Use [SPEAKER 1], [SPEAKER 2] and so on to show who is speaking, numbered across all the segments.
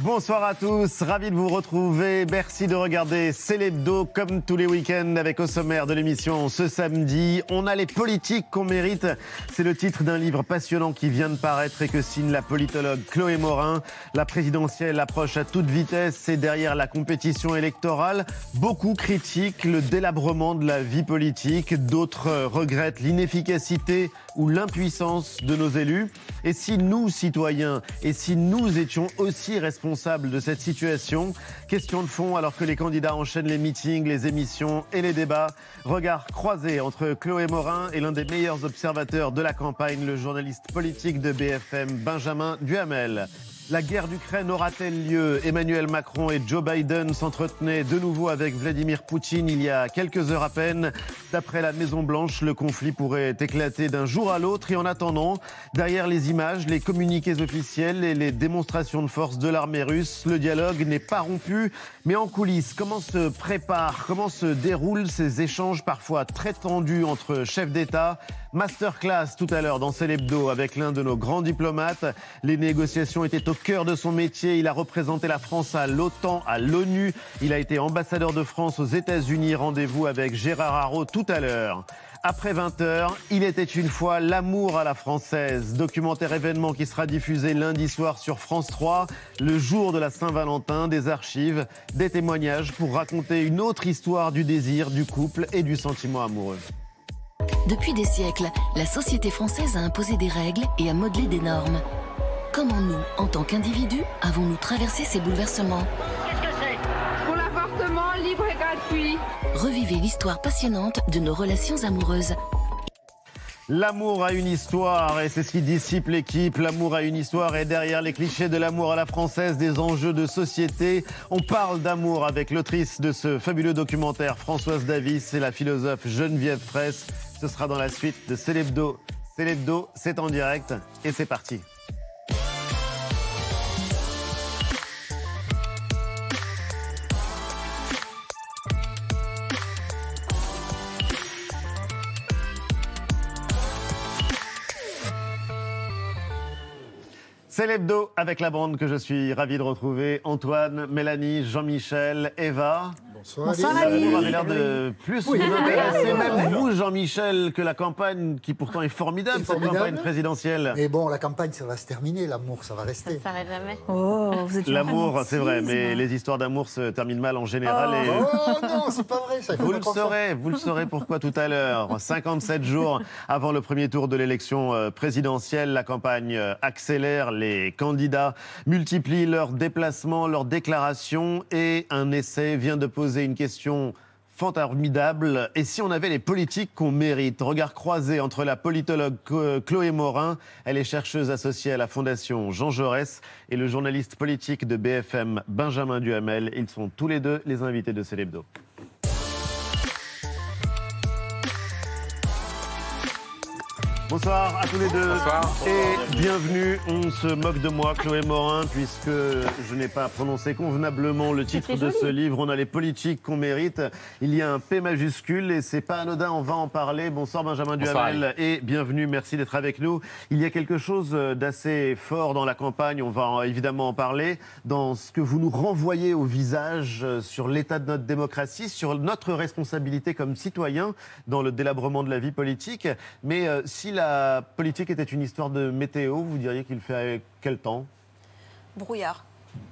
[SPEAKER 1] Bonsoir à tous, ravi de vous retrouver. Merci de regarder Célébdo comme tous les week-ends avec au sommaire de l'émission ce samedi. On a les politiques qu'on mérite. C'est le titre d'un livre passionnant qui vient de paraître et que signe la politologue Chloé Morin. La présidentielle approche à toute vitesse et derrière la compétition électorale, beaucoup critiquent le délabrement de la vie politique. D'autres regrettent l'inefficacité ou l'impuissance de nos élus. Et si nous, citoyens, et si nous étions aussi responsables de cette situation Question de fond alors que les candidats enchaînent les meetings, les émissions et les débats. Regard croisé entre Chloé Morin et l'un des meilleurs observateurs de la campagne, le journaliste politique de BFM, Benjamin Duhamel. La guerre d'Ukraine aura-t-elle lieu? Emmanuel Macron et Joe Biden s'entretenaient de nouveau avec Vladimir Poutine il y a quelques heures à peine. D'après la Maison-Blanche, le conflit pourrait éclater d'un jour à l'autre. Et en attendant, derrière les images, les communiqués officiels et les démonstrations de force de l'armée russe, le dialogue n'est pas rompu. Mais en coulisses, comment se préparent, comment se déroulent ces échanges parfois très tendus entre chefs d'État Masterclass tout à l'heure dans Célébdo avec l'un de nos grands diplomates. Les négociations étaient au cœur de son métier. Il a représenté la France à l'OTAN, à l'ONU. Il a été ambassadeur de France aux États-Unis. Rendez-vous avec Gérard Haro tout à l'heure. Après 20h, il était une fois l'amour à la française, documentaire événement qui sera diffusé lundi soir sur France 3, le jour de la Saint-Valentin, des archives, des témoignages pour raconter une autre histoire du désir, du couple et du sentiment amoureux.
[SPEAKER 2] Depuis des siècles, la société française a imposé des règles et a modelé des normes. Comment nous, en tant qu'individus, avons-nous traversé ces bouleversements
[SPEAKER 3] Qu'est-ce que c'est? Pour l'appartement libre et gratuit.
[SPEAKER 2] Revivez l'histoire passionnante de nos relations amoureuses.
[SPEAKER 1] L'amour a une histoire et c'est ce qui dissipe l'équipe. L'amour a une histoire et derrière les clichés de l'amour à la française, des enjeux de société, on parle d'amour avec l'autrice de ce fabuleux documentaire, Françoise Davis et la philosophe Geneviève Fraisse. Ce sera dans la suite de Célébdo. Célébdo, c'est en direct et c'est parti. C'est l'hebdo avec la bande que je suis ravi de retrouver. Antoine, Mélanie, Jean-Michel, Eva.
[SPEAKER 4] Bonsoir,
[SPEAKER 1] Vous avez l'air de plus vous intéresser, même vous, Jean-Michel, que la campagne qui pourtant est formidable, cette
[SPEAKER 4] formidable.
[SPEAKER 1] campagne présidentielle.
[SPEAKER 4] Mais bon, la campagne, ça va se terminer, l'amour, ça va rester.
[SPEAKER 5] Ça s'arrête jamais.
[SPEAKER 6] Oh, vous êtes
[SPEAKER 1] L'amour, c'est vrai, mais les histoires d'amour se terminent mal en général. et...
[SPEAKER 4] Oh non, c'est pas vrai, ça.
[SPEAKER 1] Vous le saurez, vous le saurez pourquoi tout à l'heure. 57 jours avant le premier tour de l'élection euh, présidentielle, la campagne euh, accélère. Les candidats multiplient leurs déplacements, leurs déclarations et un essai vient de poser une question formidable. Et si on avait les politiques qu'on mérite? Regard croisé entre la politologue Chlo- Chloé Morin, elle est chercheuse associée à la Fondation Jean Jaurès, et le journaliste politique de BFM Benjamin Duhamel. Ils sont tous les deux les invités de Célébdo. Bonsoir à tous les deux et bienvenue. On se moque de moi, Chloé Morin, puisque je n'ai pas prononcé convenablement le titre de ce livre. On a les politiques qu'on mérite. Il y a un P majuscule et c'est pas anodin. On va en parler. Bonsoir Benjamin
[SPEAKER 7] Bonsoir,
[SPEAKER 1] Duhamel et bienvenue. Merci d'être avec nous. Il y a quelque chose d'assez fort dans la campagne. On va en- évidemment en parler dans ce que vous nous renvoyez au visage euh, sur l'état de notre démocratie, sur notre responsabilité comme citoyens dans le délabrement de la vie politique. Mais euh, si la politique était une histoire de météo, vous diriez qu'il fait quel temps?
[SPEAKER 5] Brouillard.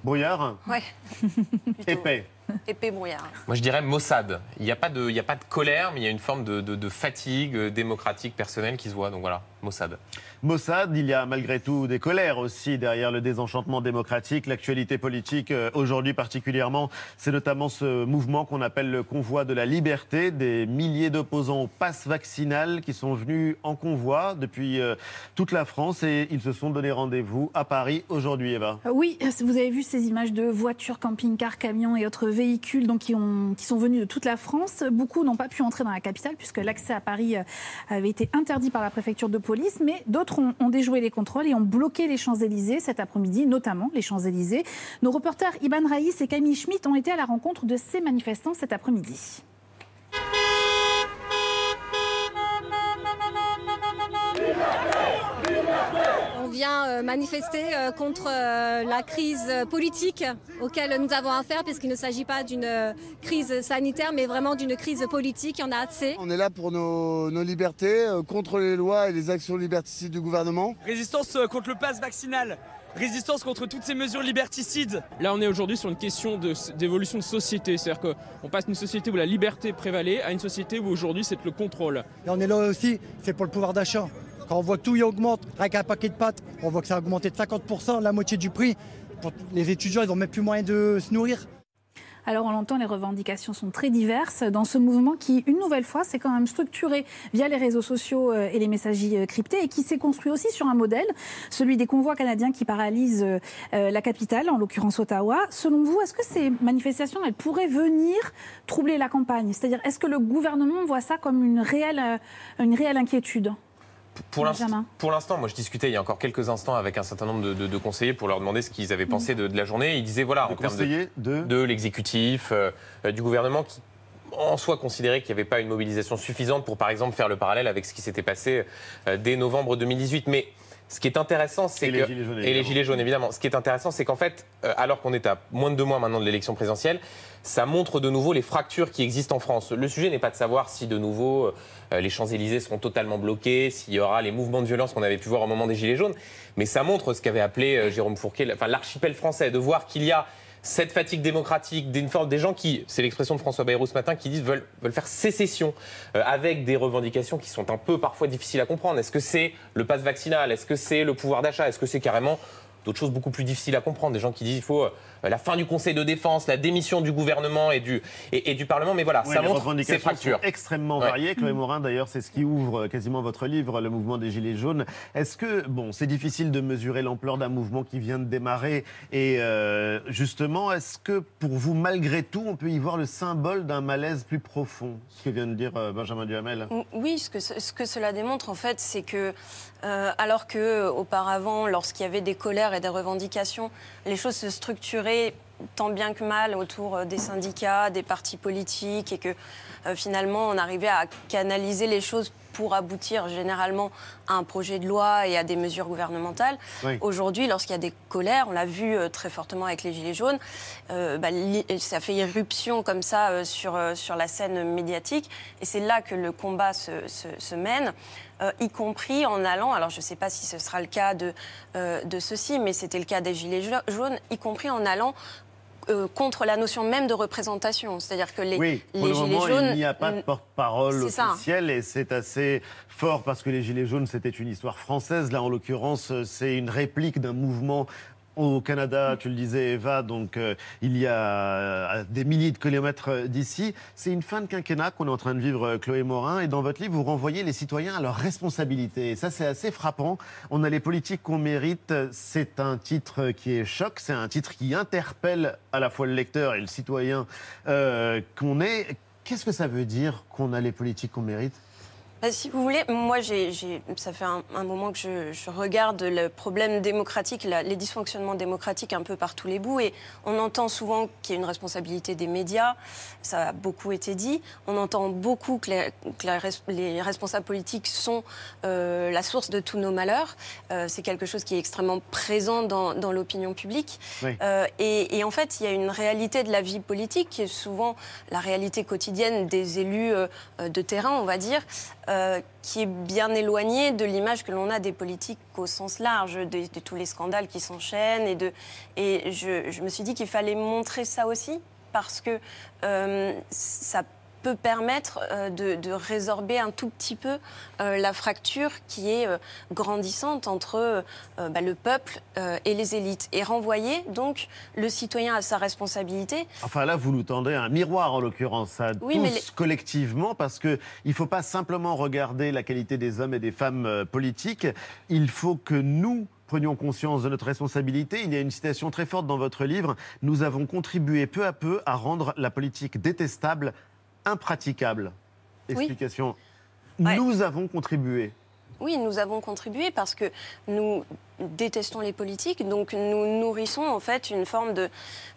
[SPEAKER 1] Brouillard?
[SPEAKER 5] Ouais.
[SPEAKER 1] Épais.
[SPEAKER 5] Épais brouillard.
[SPEAKER 7] Moi, je dirais Mossad. Il n'y a, pas de- il y a pas de colère, mais il y a une forme de, de- de fatigue euh, démocratique personnelle qui se voit. Donc voilà, Mossad.
[SPEAKER 1] Mossad, il y a malgré tout des colères aussi derrière le désenchantement démocratique. L'actualité politique euh, aujourd'hui particulièrement, c'est notamment ce mouvement qu'on appelle le convoi de la liberté, des milliers d'opposants au pass vaccinal qui sont venus en convoi depuis euh, toute la France et ils se sont donné rendez-vous à Paris aujourd'hui, Eva.
[SPEAKER 6] Euh, Oui, vous avez vu ces images de voitures, camping-cars, camions et autres véhicules donc, qui, qui sont venus de toute la France. Beaucoup n'ont pas pu entrer dans la capitale puisque l'accès à Paris avait été interdit par la préfecture de police, mais d'autres ont, ont déjoué les contrôles et ont bloqué les Champs-Élysées cet après-midi, notamment les Champs-Élysées. Nos reporters Iban Raïs et Camille Schmitt ont été à la rencontre de ces manifestants cet après-midi.
[SPEAKER 8] Vient vient euh, manifester euh, contre euh, la crise politique auquel nous avons affaire, puisqu'il ne s'agit pas d'une crise sanitaire, mais vraiment d'une crise politique. Il y en a assez.
[SPEAKER 9] On est là pour nos, nos libertés, euh, contre les lois et les actions liberticides du gouvernement.
[SPEAKER 10] Résistance euh, contre le pass vaccinal. Résistance contre toutes ces mesures liberticides. Là, on est aujourd'hui sur une question de- d'évolution de, société. C'est-à-dire qu'on passe d'une société où la liberté prévalait à une société où aujourd'hui c'est le contrôle.
[SPEAKER 11] Et on est là aussi, c'est pour le pouvoir d'achat. Quand on voit tout y augmente, rien qu'un paquet de pâtes, on voit que ça a augmenté de 50%, la moitié du prix. Les étudiants, ils n'ont même plus moyen de se nourrir.
[SPEAKER 6] Alors on l'entend, les revendications sont très diverses dans ce mouvement qui, une nouvelle fois, s'est quand même structuré via les réseaux sociaux euh, et les messageries euh, cryptées et qui s'est construit aussi sur un modèle, celui des convois canadiens qui paralysent euh, la capitale, en l'occurrence Ottawa. Selon vous, est-ce que ces manifestations, elles pourraient venir troubler la campagne? C'est-à-dire, est-ce que le gouvernement voit ça comme une réelle, une réelle inquiétude?
[SPEAKER 7] Pour l'instant,
[SPEAKER 6] Benjamin.
[SPEAKER 7] pour l'instant, moi je discutais il y a encore quelques instants avec un certain nombre de, de- de conseillers pour leur demander ce qu'ils avaient pensé de, de la journée. Ils disaient voilà, en termes de,
[SPEAKER 1] conseillers de...
[SPEAKER 7] de l'exécutif, euh, euh, du gouvernement qui en soi considérait qu'il n'y avait pas une mobilisation suffisante pour par exemple faire le parallèle avec ce qui s'était passé euh, dès novembre 2018. Mais ce qui est intéressant, c'est que
[SPEAKER 1] les gilets jaunes,
[SPEAKER 7] et les gilets jaunes évidemment. Ce qui est intéressant, c'est qu'en fait, euh, alors qu'on est à moins de deux mois maintenant de l'élection présidentielle, ça montre de nouveau les fractures qui existent en France. Le sujet n'est pas de savoir si de nouveau euh, les Champs-Élysées seront totalement bloqués, s'il y aura les mouvements de violence qu'on avait pu voir au moment des Gilets jaunes, mais ça montre ce qu'avait appelé euh, Jérôme Fourquet, enfin l'archipel français, de voir qu'il y a cette fatigue démocratique, d'une forme des gens qui, c'est l'expression de François Bayrou ce matin, qui disent veulent, veulent faire sécession euh, avec des revendications qui sont un peu parfois difficiles à comprendre. Est-ce que c'est le pass vaccinal? Est-ce que c'est le pouvoir d'achat? Est-ce que c'est carrément d'autres choses beaucoup plus difficiles à comprendre? Des gens qui disent il faut euh, la fin du Conseil de défense, la démission du gouvernement et du, et, et du Parlement. Mais voilà,
[SPEAKER 1] Oui,
[SPEAKER 7] ça
[SPEAKER 1] les
[SPEAKER 7] montre ces fractures.
[SPEAKER 1] sont extrêmement
[SPEAKER 7] Ouais.
[SPEAKER 1] variées. Chloé Morin, d'ailleurs, c'est ce qui ouvre quasiment votre livre, le mouvement des Gilets jaunes. Est-ce que, bon, c'est difficile de mesurer l'ampleur d'un mouvement qui vient de démarrer et euh, justement, est-ce que pour vous, malgré tout, on peut y voir le symbole d'un malaise plus profond Ce que vient de dire euh, Benjamin Duhamel?
[SPEAKER 5] Oui, ce que, ce que cela démontre, en fait, c'est que, euh, alors que euh, auparavant, lorsqu'il y avait des colères et des revendications, les choses se structuraient tant bien que mal autour euh, des syndicats, des partis politiques, et que finalement, on arrivait à canaliser les choses pour aboutir généralement à un projet de loi et à des mesures gouvernementales.
[SPEAKER 1] Oui.
[SPEAKER 5] Aujourd'hui, lorsqu'il y a des colères, on l'a vu euh, très fortement avec les Gilets jaunes, euh, bah, ça fait irruption comme ça euh, sur, euh, sur la scène médiatique. Et c'est là que le combat se, se- se mène, euh, y compris en allant, alors je ne sais pas si ce sera le cas de, euh, de ceux-ci, mais c'était le cas des Gilets ja- jaunes, y compris en allant euh, contre la notion même de représentation. C'est-à-dire que les,
[SPEAKER 1] Oui, pour
[SPEAKER 5] les
[SPEAKER 1] le
[SPEAKER 5] Gilets
[SPEAKER 1] moment,
[SPEAKER 5] jaunes...
[SPEAKER 1] il n'y a pas de porte-parole
[SPEAKER 5] ça.
[SPEAKER 1] officielle et c'est assez fort parce que les Gilets jaunes, c'était une histoire française. Là, en l'occurrence, c'est une réplique d'un mouvement au Canada, tu le disais Eva, donc euh, il y a euh, des milliers de kilomètres euh, d'ici. C'est une fin de quinquennat qu'on est en train de vivre, Chloé Morin, et dans votre livre, vous renvoyez les citoyens à leurs responsabilités. Et ça, c'est assez frappant. On a les politiques qu'on mérite. C'est un titre qui est choc, c'est un titre qui interpelle à la fois le lecteur et le citoyen qu'on est. Qu'est-ce que ça veut dire qu'on a les politiques qu'on mérite?
[SPEAKER 5] Si vous voulez, moi, j'ai, j'ai- ça fait un, un moment que je, je regarde le problème démocratique, la- les dysfonctionnements démocratiques un peu par tous les bouts. Et on entend souvent qu'il y a une responsabilité des médias. Ça a beaucoup été dit. On entend beaucoup que les, que la res- les responsables politiques sont euh, la source de tous nos malheurs. Euh, c'est quelque chose qui est extrêmement présent dans, dans l'opinion publique.
[SPEAKER 1] Oui.
[SPEAKER 5] Euh, et, et en fait, il y a une réalité de la vie politique qui est souvent la réalité quotidienne des élus euh, euh, de terrain, on va dire, euh, qui est bien éloignée de l'image que l'on a des politiques au sens large, de, de tous les scandales qui s'enchaînent. Et, de, et je, je me suis dit qu'il fallait montrer ça aussi, parce que euh, ça peut permettre euh, de, de résorber un tout petit peu euh, la fracture qui est euh, grandissante entre bah, le peuple et les élites et renvoyer donc le citoyen à sa responsabilité.
[SPEAKER 1] Enfin là, vous nous tendez un miroir en l'occurrence à
[SPEAKER 5] Oui,
[SPEAKER 1] tous
[SPEAKER 5] mais les-
[SPEAKER 1] collectivement parce que il faut pas simplement regarder la qualité des hommes et des femmes politiques. Il faut que nous prenions conscience de notre responsabilité. Il y a une citation très forte dans votre livre. Nous avons contribué peu à peu à rendre la politique détestable, impraticable.
[SPEAKER 5] Oui.
[SPEAKER 1] Explication.
[SPEAKER 5] Ouais.
[SPEAKER 1] Nous avons contribué.
[SPEAKER 5] Oui, nous avons contribué parce que nous détestons les politiques, donc nous nourrissons en fait une forme de,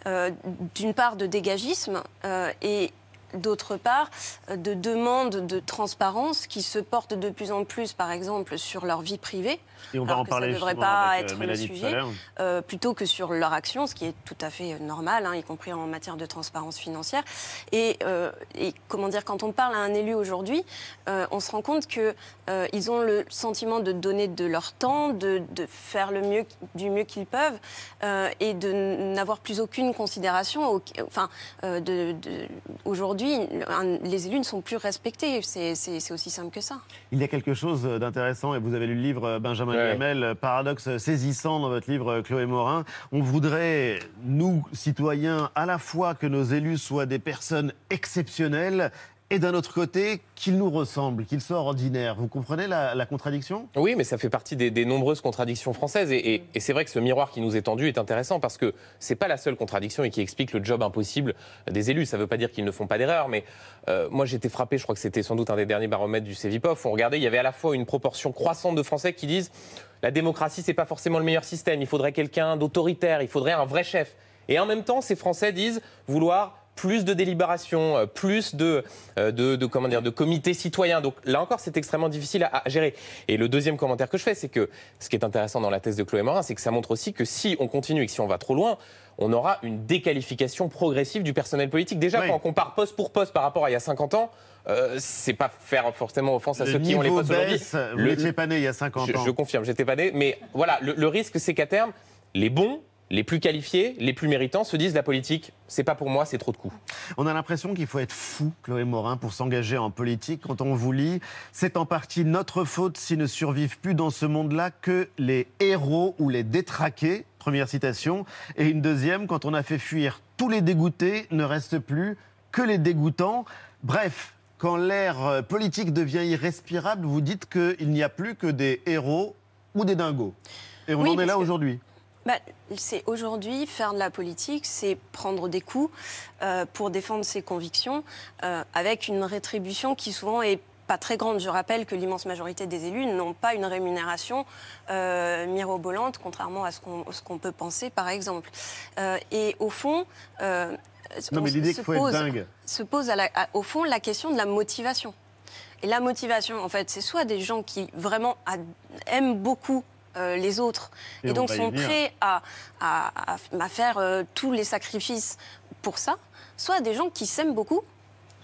[SPEAKER 5] euh, d'une part de dégagisme euh, et d'autre part, euh, de demandes de transparence qui se portent de plus en plus, par exemple, sur leur vie privée.
[SPEAKER 1] Et on va
[SPEAKER 5] alors
[SPEAKER 1] en
[SPEAKER 5] que
[SPEAKER 1] parler
[SPEAKER 5] ça ne devrait pas
[SPEAKER 1] euh,
[SPEAKER 5] être le
[SPEAKER 1] Mélanie à
[SPEAKER 5] sujet, euh, plutôt que sur leur action, ce qui est tout à fait normal, hein, y compris en matière de transparence financière. Et, euh, et comment dire, quand on parle à un élu aujourd'hui, euh, on se rend compte que ils ont le sentiment de donner de leur temps, de, de faire le mieux, du mieux qu'ils peuvent, et de n'avoir plus aucune considération. au- Enfin, de, de- aujourd'hui, un- les élus ne sont plus respectés. C'est aussi simple que ça.
[SPEAKER 1] Il y a quelque chose d'intéressant, et vous avez lu le livre euh, Benjamin
[SPEAKER 7] Ouais.
[SPEAKER 1] Euh, Paradoxe saisissant dans votre livre euh, Chloé Morin. On voudrait, nous, citoyens, à la fois que nos élus soient des personnes exceptionnelles et d'un autre côté, qu'ils nous ressemblent, qu'ils soient ordinaires. Vous comprenez la, la contradiction?
[SPEAKER 7] Oui, mais ça fait partie des, des nombreuses contradictions françaises. Et, et- et c'est vrai que ce miroir qui nous est tendu est intéressant parce que c'est pas la seule contradiction et qui explique le job impossible des élus. Ça ne veut pas dire qu'ils ne font pas d'erreurs, mais euh, moi j'étais frappé, je crois que c'était sans doute un des derniers baromètres du CEVIPOF, on regardait, il y avait à la fois une proportion croissante de Français qui disent la démocratie, c'est pas forcément le meilleur système, il faudrait quelqu'un d'autoritaire, il faudrait un vrai chef. Et en même temps, ces Français disent vouloir plus de délibération, euh, plus de, euh, de, de, comment dire, de comités citoyens. Donc là encore, c'est extrêmement difficile à, à gérer. Et le deuxième commentaire que je fais, c'est que ce qui est intéressant dans la thèse de Chloé Morin, c'est que ça montre aussi que si on continue et que si on va trop loin, on aura une déqualification progressive du personnel politique. Déjà,
[SPEAKER 1] Oui.
[SPEAKER 7] quand on compare poste pour poste par rapport à il y a 50 ans, euh, c'est pas faire forcément offense à
[SPEAKER 1] Le
[SPEAKER 7] ceux qui ont les postes aujourd'hui.
[SPEAKER 1] vous n'étiez pas né il y a 50
[SPEAKER 7] je,
[SPEAKER 1] ans.
[SPEAKER 7] je confirme, j'étais pas né. Mais voilà, le, le risque, c'est qu'à terme, les bons, les plus qualifiés, les plus méritants se disent la politique, c'est pas pour moi, c'est trop de coups.
[SPEAKER 1] On a l'impression qu'il faut être fou, Chloé Morin, pour s'engager en politique. Quand on vous lit, c'est en partie notre faute s'ils ne survivent plus dans ce monde-là que les héros ou les détraqués. Première citation. Et une deuxième, quand on a fait fuir tous les dégoûtés, ne reste plus que les dégoûtants. Bref, quand l'air politique devient irrespirable, vous dites qu'il n'y a plus que des héros ou des dingos. Et on
[SPEAKER 5] Oui,
[SPEAKER 1] en est là
[SPEAKER 5] que-
[SPEAKER 1] aujourd'hui.
[SPEAKER 5] Bah, c'est aujourd'hui faire de la politique, c'est prendre des coups euh, pour défendre ses convictions, euh, avec une rétribution qui souvent est pas très grande. Je rappelle que l'immense majorité des élus n'ont pas une rémunération euh, mirobolante, contrairement à ce qu'on peut penser, par exemple. Euh, et au fond, euh,
[SPEAKER 1] Non,
[SPEAKER 5] on
[SPEAKER 1] mais
[SPEAKER 5] se-
[SPEAKER 1] être
[SPEAKER 5] pose-
[SPEAKER 1] dingue.
[SPEAKER 5] se pose à la- à- au fond la question de la motivation. Et la motivation, en fait, c'est soit des gens qui vraiment aiment beaucoup les autres.
[SPEAKER 1] Et
[SPEAKER 5] et,
[SPEAKER 1] on
[SPEAKER 5] donc sont prêts à, à- à- à faire euh, tous les sacrifices pour ça, soit des gens qui s'aiment beaucoup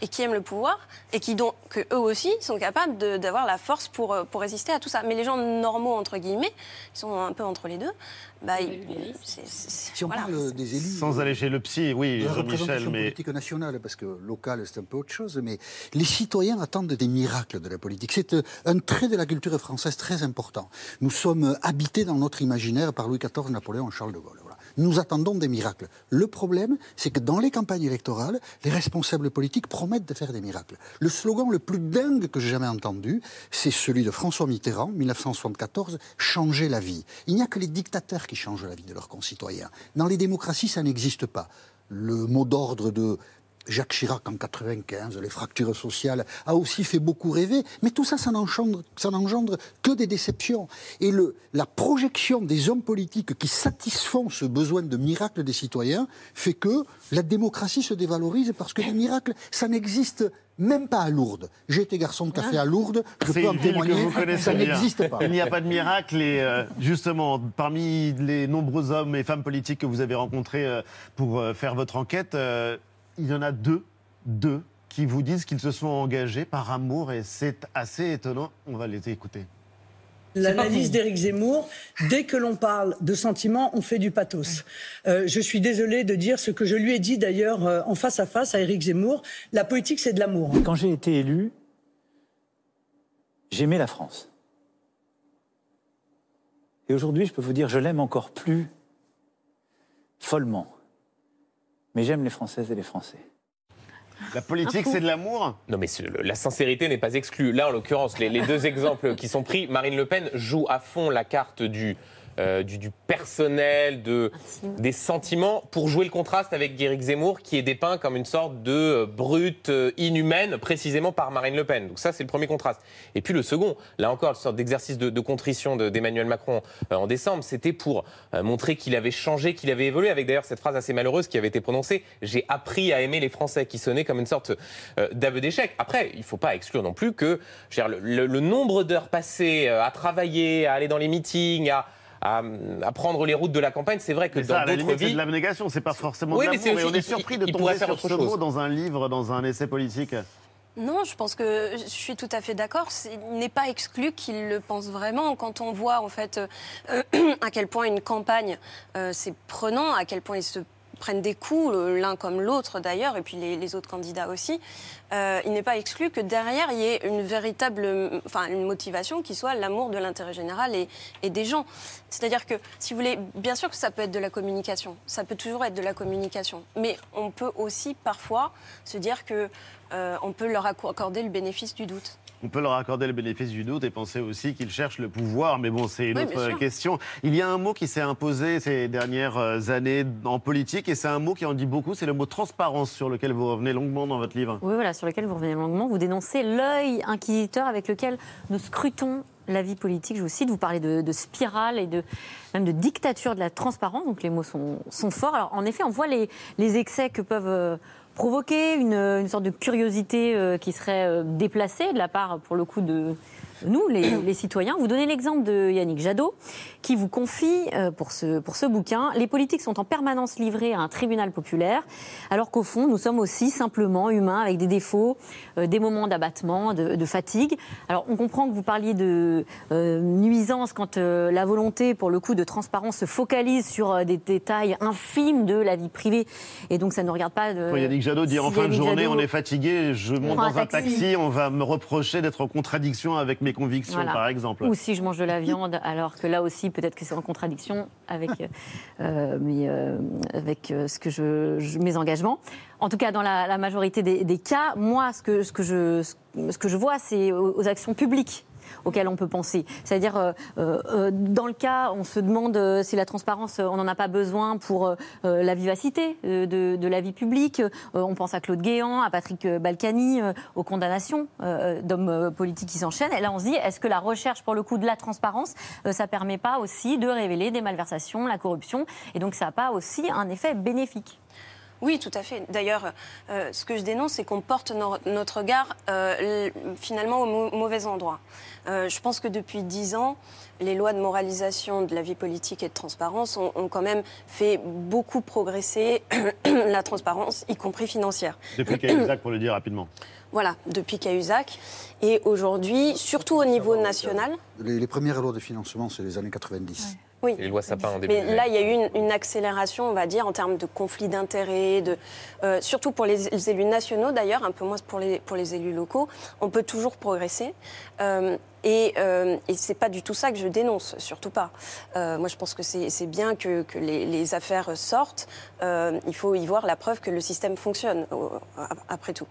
[SPEAKER 5] et qui aiment le pouvoir et qui donc que eux aussi sont capables d'avoir la force pour, euh, pour résister à tout ça. Mais les gens normaux entre guillemets, qui sont un peu entre les deux, bah, c'est-
[SPEAKER 4] Si on
[SPEAKER 5] voilà.
[SPEAKER 4] parle des élus.
[SPEAKER 1] Sans aller chez le psy, oui, Jean-Michel, mais
[SPEAKER 4] politique nationale, parce que local, c'est un peu autre chose, mais les citoyens attendent des miracles de la politique. C'est euh, un trait de la culture française très important. Nous sommes habités dans notre imaginaire par Louis XIV, Napoléon, Charles de Gaulle. Nous attendons des miracles. Le problème, c'est que dans les campagnes électorales, les responsables politiques promettent de faire des miracles. Le slogan le plus dingue que j'ai jamais entendu, c'est celui de François Mitterrand, 1974, changer la vie. Il n'y a que les dictateurs qui changent la vie de leurs concitoyens. Dans les démocraties, ça n'existe pas. Le mot d'ordre de Jacques Chirac en 95, les fractures sociales, a aussi fait beaucoup rêver. Mais tout ça, ça n'engendre, ça n'engendre que des déceptions. Et le, la projection des hommes politiques qui satisfont ce besoin de miracle des citoyens fait que la démocratie se dévalorise parce que les miracles, ça n'existe même pas à Lourdes. J'ai été garçon de café à Lourdes, je
[SPEAKER 1] C'est
[SPEAKER 4] peux en témoigner,
[SPEAKER 1] vous connaissez
[SPEAKER 4] ça
[SPEAKER 1] bien.
[SPEAKER 4] n'existe pas.
[SPEAKER 1] Il n'y a pas de miracle et euh, justement, parmi les nombreux hommes et femmes politiques que vous avez rencontrés euh, pour euh, faire votre enquête, il y en a deux, deux qui vous disent qu'ils se sont engagés par amour et c'est assez étonnant. On va les écouter.
[SPEAKER 12] L'analyse d'Éric Zemmour, dès que l'on parle de sentiments, on fait du pathos. Euh, je suis désolée de dire ce que je lui ai dit d'ailleurs euh, en face à face à Éric Zemmour. La politique, c'est de l'amour.
[SPEAKER 13] Quand j'ai été élu, j'aimais la France. Et aujourd'hui, je peux vous dire, je l'aime encore plus follement. Mais j'aime les Françaises et les Français.
[SPEAKER 1] La politique, c'est de l'amour?
[SPEAKER 7] Non, mais ce- le- la sincérité n'est pas exclue. Là, en l'occurrence, les, les deux exemples qui sont pris, Marine Le Pen joue à fond la carte du euh, du, du personnel, de, des sentiments, pour jouer le contraste avec Éric Zemmour, qui est dépeint comme une sorte de euh, brute euh, inhumaine, précisément par Marine Le Pen. Donc ça, c'est le premier contraste. Et puis le second, là encore, une sorte d'exercice de, de contrition de- d'Emmanuel Macron euh, en décembre, c'était pour montrer qu'il avait changé, qu'il avait évolué, avec d'ailleurs cette phrase assez malheureuse qui avait été prononcée, j'ai appris à aimer les Français, qui sonnait comme une sorte d'aveu d'échec. Après, il ne faut pas exclure non plus que je veux dire, le, le- le nombre d'heures passées à travailler, à aller dans les meetings, à, à, à prendre les routes de la campagne, c'est vrai que
[SPEAKER 1] Mais
[SPEAKER 7] dans d'autres
[SPEAKER 1] limite, c'est
[SPEAKER 7] villes...
[SPEAKER 1] de l'abnégation, c'est pas forcément
[SPEAKER 7] Oui,
[SPEAKER 1] de
[SPEAKER 7] mais
[SPEAKER 1] mais,
[SPEAKER 7] aussi-
[SPEAKER 1] on est
[SPEAKER 7] il-
[SPEAKER 1] surpris
[SPEAKER 7] il-
[SPEAKER 1] de
[SPEAKER 7] il
[SPEAKER 1] tomber
[SPEAKER 7] pourrait faire
[SPEAKER 1] sur
[SPEAKER 7] autre
[SPEAKER 1] ce
[SPEAKER 7] chose.
[SPEAKER 1] mot dans un livre, dans un essai politique.
[SPEAKER 5] Non, je pense que je suis tout à fait d'accord. C'est- Il n'est pas exclu qu'il le pense vraiment. Quand on voit en fait euh, à quel point une campagne euh, c'est prenant, à quel point ils se prennent des coups euh, l'un comme l'autre d'ailleurs, et puis les, autres candidats aussi. euh, il n'est pas exclu que derrière il y ait une véritable, enfin une motivation qui soit l'amour de l'intérêt général et, et des gens. C'est-à-dire que si vous voulez, bien sûr que ça peut être de la communication, ça peut toujours être de la communication, mais on peut aussi parfois se dire que euh, on peut leur accorder le bénéfice du doute.
[SPEAKER 1] On peut leur accorder le bénéfice du doute et penser aussi qu'ils cherchent le pouvoir, mais bon, c'est une
[SPEAKER 5] Oui,
[SPEAKER 1] autre question. Il y a un mot qui s'est imposé ces dernières euh, années en politique, et c'est un mot qui en dit beaucoup, c'est le mot transparence, sur lequel vous revenez longuement dans votre livre.
[SPEAKER 14] Oui, voilà, sur lequel vous revenez longuement. Vous dénoncez l'œil inquisiteur avec lequel nous scrutons la vie politique. Je vous cite, vous parlez de, de spirale et de, même de dictature de la transparence, donc les mots sont, sont forts. Alors, en effet, on voit les, les excès que peuvent euh, provoquer, une, une sorte de curiosité euh, qui serait euh, déplacée de la part, pour le coup, de nous, les, les citoyens. Vous donnez l'exemple de Yannick Jadot, qui vous confie, euh, pour, ce, pour ce bouquin, les politiques sont en permanence livrés à un tribunal populaire, alors qu'au fond, nous sommes aussi simplement humains avec des défauts, euh, des moments d'abattement, de, de fatigue. Alors, on comprend que vous parliez de euh, nuisance quand euh, la volonté, pour le coup, de transparence se focalise sur des détails infimes de la vie privée, et donc ça ne regarde pas.
[SPEAKER 1] Quand Yannick Jadot dit
[SPEAKER 14] si
[SPEAKER 1] en fin de journée,
[SPEAKER 14] Jadot-
[SPEAKER 1] on est fatigué, je monte dans un
[SPEAKER 14] taxi.
[SPEAKER 1] taxi, on va me reprocher d'être en contradiction avec mes convictions,
[SPEAKER 14] Voilà.
[SPEAKER 1] par exemple.
[SPEAKER 14] Ou si je mange de la viande, alors que là aussi, peut-être que c'est en contradiction avec, euh, mes, euh, avec euh, ce que je, je- mes engagements. En tout cas, dans la, la majorité des, des cas, moi, ce que, ce que, je, ce que je vois, c'est aux, aux actions publiques auxquelles on peut penser. C'est-à-dire, euh, euh, dans le cas, on se demande euh, si la transparence, euh, on n'en a pas besoin pour euh, euh, la vivacité euh, de, la vie publique. Euh, on pense à Claude Guéant, à Patrick euh, Balkany, euh, aux condamnations euh, d'hommes euh, politiques qui s'enchaînent. Et là, on se dit, est-ce que la recherche, pour le coup, de la transparence, euh, ça permet pas aussi de révéler des malversations, la corruption Et donc, ça n'a pas aussi un effet bénéfique?
[SPEAKER 5] Oui, tout à fait. D'ailleurs, euh, ce que je dénonce, c'est qu'on porte no- notre regard euh, finalement au mau- mauvais endroit. Euh, je pense que depuis dix ans, les lois de moralisation de la vie politique et de transparence ont, ont quand même fait beaucoup progresser la transparence, y compris financière.
[SPEAKER 1] Depuis Cahuzac, pour le dire rapidement.
[SPEAKER 5] Voilà, depuis Cahuzac. Et aujourd'hui, surtout au niveau national,
[SPEAKER 4] Les, les premières lois de financement, c'est les années 90.
[SPEAKER 5] Oui.
[SPEAKER 7] Les lois Sapin en début.
[SPEAKER 5] Mais là, il y a eu une, une accélération, on va dire, en termes de conflits d'intérêts, de, euh, surtout pour les, les élus nationaux d'ailleurs, un peu moins pour les, pour les élus locaux. On peut toujours progresser. Euh, et euh, et c'est pas du tout ça que je dénonce, surtout pas. Euh, moi, je pense que c'est bien que, que les, les affaires sortent. Euh, il faut y voir la preuve que le système fonctionne, après tout.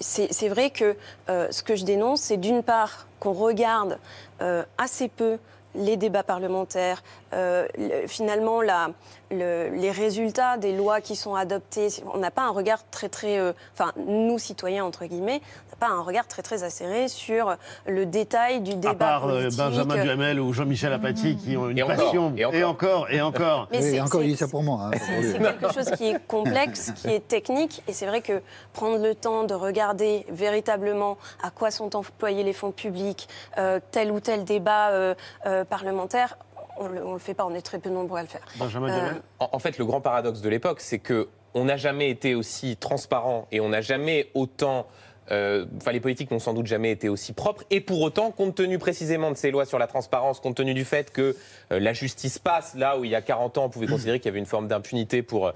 [SPEAKER 5] C'est vrai que ce que je dénonce, c'est d'une part qu'on regarde assez peu les débats parlementaires, euh, le- finalement la, le- les résultats des lois qui sont adoptées. On n'a pas un regard très très, euh, enfin nous citoyens entre guillemets, on n'a pas un regard très très acéré sur le détail du débat
[SPEAKER 1] À part euh. Benjamin Duhamel ou Jean-Michel Apathy qui ont une
[SPEAKER 7] Et encore,
[SPEAKER 1] passion.
[SPEAKER 7] et encore.
[SPEAKER 1] et encore, et encore.
[SPEAKER 5] Mais c'est-
[SPEAKER 4] Et encore,
[SPEAKER 5] c'est-
[SPEAKER 4] il dit ça pour moi. hein.
[SPEAKER 5] C'est quelque chose qui est complexe, qui est technique, et c'est vrai que prendre le temps de regarder véritablement à quoi sont employés les fonds publics, euh, tel ou tel débat euh, euh, parlementaire, on ne le fait pas, on est très peu nombreux à le faire.
[SPEAKER 1] Benjamin
[SPEAKER 5] Euh.
[SPEAKER 7] En, en fait, le grand paradoxe de l'époque, c'est que on n'a jamais été aussi transparent et on n'a jamais autant. euh, Enfin, les politiques n'ont sans doute jamais été aussi propres. Et pour autant, compte tenu précisément de ces lois sur la transparence, compte tenu du fait que euh, la justice passe là où il y a 40 ans, on pouvait considérer qu'il y avait une forme d'impunité pour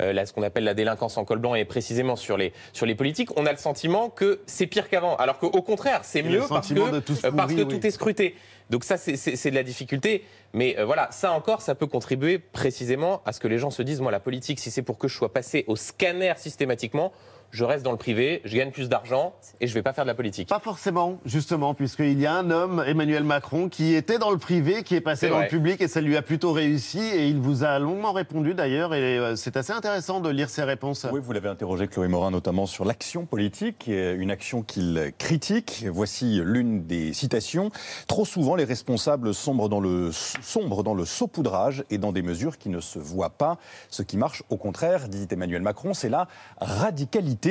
[SPEAKER 7] euh, là, ce qu'on appelle la délinquance en col blanc et précisément sur les, sur les politiques, on a le sentiment que c'est pire qu'avant. Alors qu'au contraire, c'est mieux parce que, parce
[SPEAKER 1] oui.
[SPEAKER 7] tout est scruté. Donc ça, c'est- de la difficulté. Mais euh, voilà, ça encore, ça peut contribuer précisément à ce que les gens se disent, moi, la politique, si c'est pour que je sois passé au scanner systématiquement, je reste dans le privé, je gagne plus d'argent et je vais pas faire de la politique.
[SPEAKER 1] Pas forcément, justement, puisqu'il y a un homme, Emmanuel Macron, qui était dans le privé, qui est passé dans
[SPEAKER 7] vrai.
[SPEAKER 1] le public et ça lui a plutôt réussi. Et il vous a longuement répondu d'ailleurs. Et euh, c'est assez intéressant de lire ses réponses.
[SPEAKER 15] Oui, vous l'avez interrogé, Chloé Morin, notamment sur l'action politique, est une action qu'il critique. Voici l'une des citations. Trop souvent, les responsables sombrent dans, le, sombrent dans le saupoudrage et dans des mesures qui ne se voient pas. Ce qui marche, au contraire, dit Emmanuel Macron, c'est la radicalité.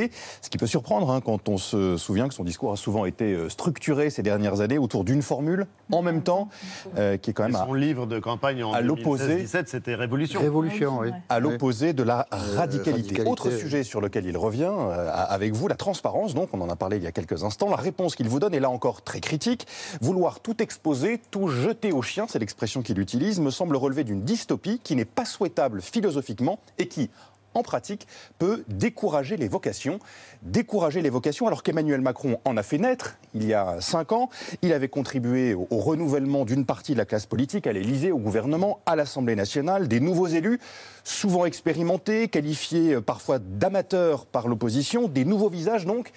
[SPEAKER 15] Ce qui peut surprendre hein, quand on se souvient que son discours a souvent été euh, structuré ces dernières années autour d'une formule, en même temps, euh, qui est quand même à,
[SPEAKER 1] Son livre de campagne en
[SPEAKER 15] à l'opposé
[SPEAKER 1] 2016-17, c'était Révolution.
[SPEAKER 4] Révolution, oui.
[SPEAKER 15] à l'opposé de la
[SPEAKER 4] Euh,
[SPEAKER 15] radicalité.
[SPEAKER 4] radicalité.
[SPEAKER 15] Autre sujet sur lequel il revient euh, avec vous, la transparence. Donc, on en a parlé il y a quelques instants. La réponse qu'il vous donne est là encore très critique. Vouloir tout exposer, tout jeter au chien, c'est l'expression qu'il utilise, me semble relever d'une dystopie qui n'est pas souhaitable philosophiquement et qui, en pratique, peut décourager les vocations. Décourager les vocations alors qu'Emmanuel Macron en a fait naître il y a cinq ans. Il avait contribué au, renouvellement d'une partie de la classe politique, à l'Élysée, au gouvernement, à l'Assemblée nationale, des nouveaux élus, souvent expérimentés, qualifiés euh, parfois d'amateurs par l'opposition, des nouveaux visages donc,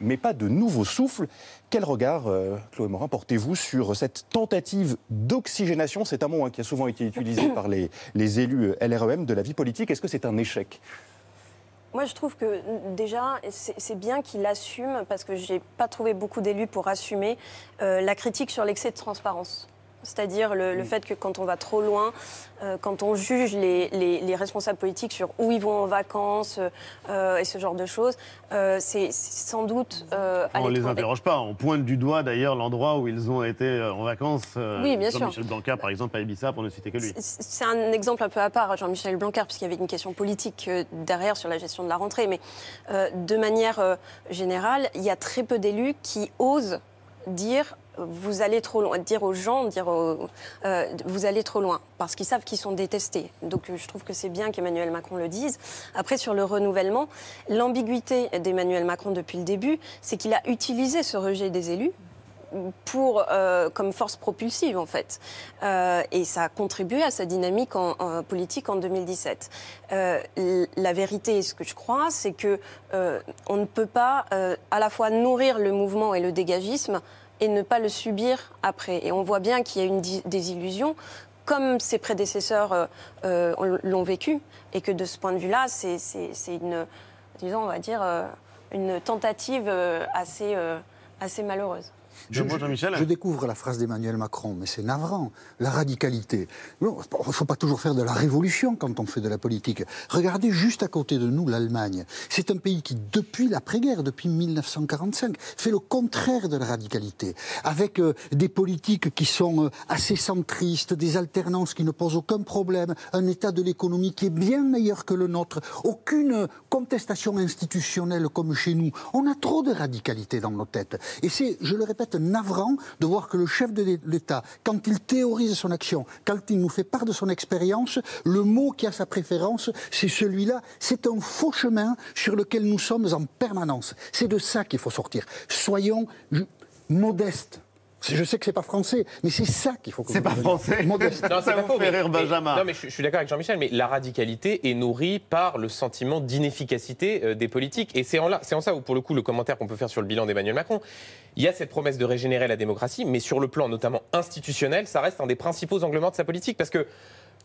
[SPEAKER 15] mais pas de nouveaux souffles. Quel regard, euh, Chloé Morin, portez-vous sur cette tentative d'oxygénation? C'est un mot hein, qui a souvent été utilisé par les, élus euh, LREM de la vie politique. Est-ce que c'est un échec?
[SPEAKER 5] Moi, je trouve que déjà, c'est bien qu'il assume, parce que j'ai pas trouvé beaucoup d'élus pour assumer euh, la critique sur l'excès de transparence. C'est-à-dire le, le fait que quand on va trop loin, euh, quand on juge les, les- les responsables politiques sur où ils vont en vacances euh, et ce genre de choses, euh, c'est sans doute euh,
[SPEAKER 1] on ne les interroge pas. On pointe du doigt d'ailleurs l'endroit où ils ont été euh, en vacances. euh,
[SPEAKER 5] Oui, bien sûr.
[SPEAKER 1] Jean-Michel Blanquer, par exemple, à Ibiza, pour ne citer que lui.
[SPEAKER 5] C'est un exemple un peu à part, Jean-Michel Blanquer, puisqu'il y avait une question politique euh, derrière sur la gestion de la rentrée. Mais euh, de manière euh, générale, il y a très peu d'élus qui osent dire euh, vous allez trop loin, dire aux gens, dire euh, vous allez trop loin, parce qu'ils savent qu'ils sont détestés. Donc euh, je trouve que c'est bien qu'Emmanuel Macron le dise. Après, sur le renouvellement, l'ambiguïté d'Emmanuel Macron depuis le début, c'est qu'il a utilisé ce rejet des élus pour, euh, comme force propulsive en fait. Et ça a contribué à sa dynamique politique en 2017. Euh, l- la vérité, ce que je crois, c'est que on ne peut pas à la fois nourrir le mouvement et le dégagisme et ne pas le subir après. Et on voit bien qu'il y a une désillusion comme ses prédécesseurs euh, euh, l'ont vécu, et que de ce point de vue-là, c'est euh, une tentative assez malheureuse.
[SPEAKER 4] Je, je- je découvre la phrase d'Emmanuel Macron, mais c'est navrant. La radicalité. Il ne faut pas toujours faire de la révolution quand on fait de la politique. Regardez juste à côté de nous l'Allemagne. C'est un pays qui, depuis l'après-guerre, depuis 1945, fait le contraire de la radicalité. Avec euh, des politiques qui sont euh, assez centristes, des alternances qui ne posent aucun problème, un état de l'économie qui est bien meilleur que le nôtre, aucune contestation institutionnelle comme chez nous. On a trop de radicalité dans nos têtes. Et c'est, je le répète, navrant de voir que le chef de l'État, quand il théorise son action, quand il nous fait part de son expérience, le mot qui a sa préférence, c'est celui-là. C'est un faux chemin sur lequel nous sommes en permanence. C'est de ça qu'il faut sortir. Soyons modestes. Je sais que c'est pas français, mais c'est ça qu'il faut. que
[SPEAKER 1] C'est pas français.
[SPEAKER 4] Modeste.
[SPEAKER 7] Non, c'est pas faux, mais- mais-
[SPEAKER 1] Benjamin.
[SPEAKER 7] Non, mais je, je suis d'accord avec Jean-Michel, mais la radicalité est nourrie par le sentiment d'inefficacité euh, des politiques. Et c'est en, là- c'est en ça où, pour le coup, le commentaire qu'on peut faire sur le bilan d'Emmanuel Macron, il y a cette promesse de régénérer la démocratie, mais sur le plan notamment institutionnel, ça reste un des principaux angles morts de sa politique, parce que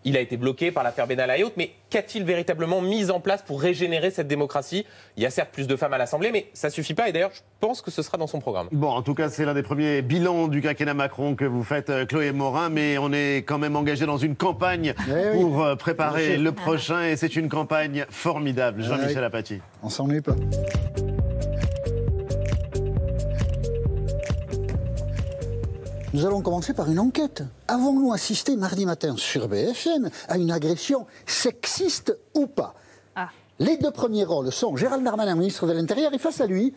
[SPEAKER 7] il a été bloqué par l'affaire Benalla et autres, mais qu'a-t-il véritablement mis en place pour régénérer cette démocratie? Il y a certes plus de femmes à l'Assemblée, mais ça suffit pas. Et d'ailleurs, je pense que ce sera dans son programme.
[SPEAKER 1] Bon, en tout cas, c'est l'un des premiers bilans du quinquennat Macron que vous faites, euh, Chloé Morin, mais on est quand même engagé dans une campagne
[SPEAKER 4] oui.
[SPEAKER 1] pour euh, préparer le prochain, et c'est une campagne formidable. Jean-Michel
[SPEAKER 4] oui.
[SPEAKER 1] Apathy.
[SPEAKER 4] On s'ennuie pas. Nous allons commencer par une enquête. Avons-nous assisté mardi matin sur BFM à une agression sexiste ou pas
[SPEAKER 6] Ah.
[SPEAKER 4] Les deux premiers rôles sont Gérald Darmanin, ministre de l'Intérieur, et face à lui,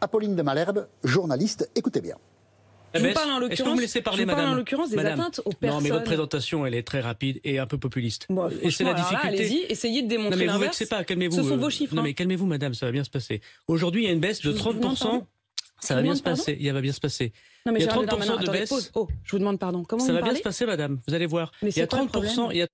[SPEAKER 4] Apolline de Malherbe, journaliste. Écoutez bien.
[SPEAKER 16] Je vous
[SPEAKER 17] Abbesse,
[SPEAKER 16] parle en
[SPEAKER 17] Est-ce que vous
[SPEAKER 16] l'occurrence-
[SPEAKER 17] me laissez parler,
[SPEAKER 16] je vous parle
[SPEAKER 17] madame
[SPEAKER 16] en l'occurrence des
[SPEAKER 17] Madame.
[SPEAKER 16] atteintes aux
[SPEAKER 17] Non, mais votre
[SPEAKER 16] personnes.
[SPEAKER 17] présentation, elle est très rapide et un peu populiste.
[SPEAKER 16] Bon,
[SPEAKER 17] et c'est la difficulté.
[SPEAKER 16] allez-y, essayez de démontrer
[SPEAKER 17] Non, mais vous vexez pas, calmez-vous.
[SPEAKER 16] Ce sont
[SPEAKER 17] euh,
[SPEAKER 16] vos chiffres,
[SPEAKER 17] Non,
[SPEAKER 16] hein.
[SPEAKER 17] mais calmez-vous, madame, ça va bien se passer. Aujourd'hui, il y a une baisse de
[SPEAKER 16] Je vous demande
[SPEAKER 17] 30%.
[SPEAKER 16] pardon
[SPEAKER 17] Ça va bien se passer. Il va bien se passer.
[SPEAKER 16] Non, mais
[SPEAKER 17] il y a
[SPEAKER 16] Gérald
[SPEAKER 17] 30%
[SPEAKER 16] Darmanin,
[SPEAKER 17] de
[SPEAKER 16] attendez,
[SPEAKER 17] baisse.
[SPEAKER 16] pause. Oh, je vous demande pardon. Comment
[SPEAKER 17] Ça
[SPEAKER 16] vous
[SPEAKER 17] va bien se passer, madame. Vous allez voir.
[SPEAKER 16] Mais
[SPEAKER 17] il y a
[SPEAKER 16] c'est quoi le
[SPEAKER 17] 30%.
[SPEAKER 16] problème
[SPEAKER 17] Il y a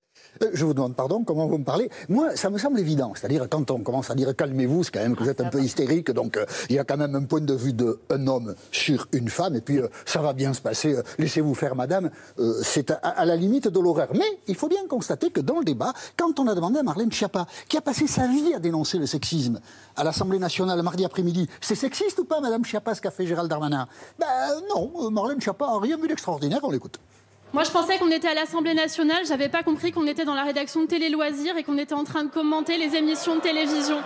[SPEAKER 4] Euh, Je vous demande pardon, comment vous me parlez Moi, ça me semble évident. C'est-à-dire, quand on commence à dire calmez-vous, c'est quand même que vous êtes un peu hystérique. Donc, euh, il y a quand même un point de vue d'un homme sur une femme. Et puis, euh, ça va bien se passer. euh, Laissez-vous faire, madame. Euh, c'est à, à la limite de l'horreur. Mais il faut bien constater que dans le débat, quand on a demandé à Marlène Schiappa, qui a passé sa vie à dénoncer le sexisme à l'Assemblée nationale mardi après-midi, c'est sexiste ou pas, madame Schiappa, ce qu'a fait Gérald Darmanin? Ben non, euh, Marlène Schiappa n'a rien vu d'extraordinaire. On l'écoute.
[SPEAKER 18] Moi, je pensais qu'on était à l'Assemblée nationale. J'avais pas compris qu'on était dans la rédaction de Télé Loisirs et qu'on était en train de commenter les émissions de télévision.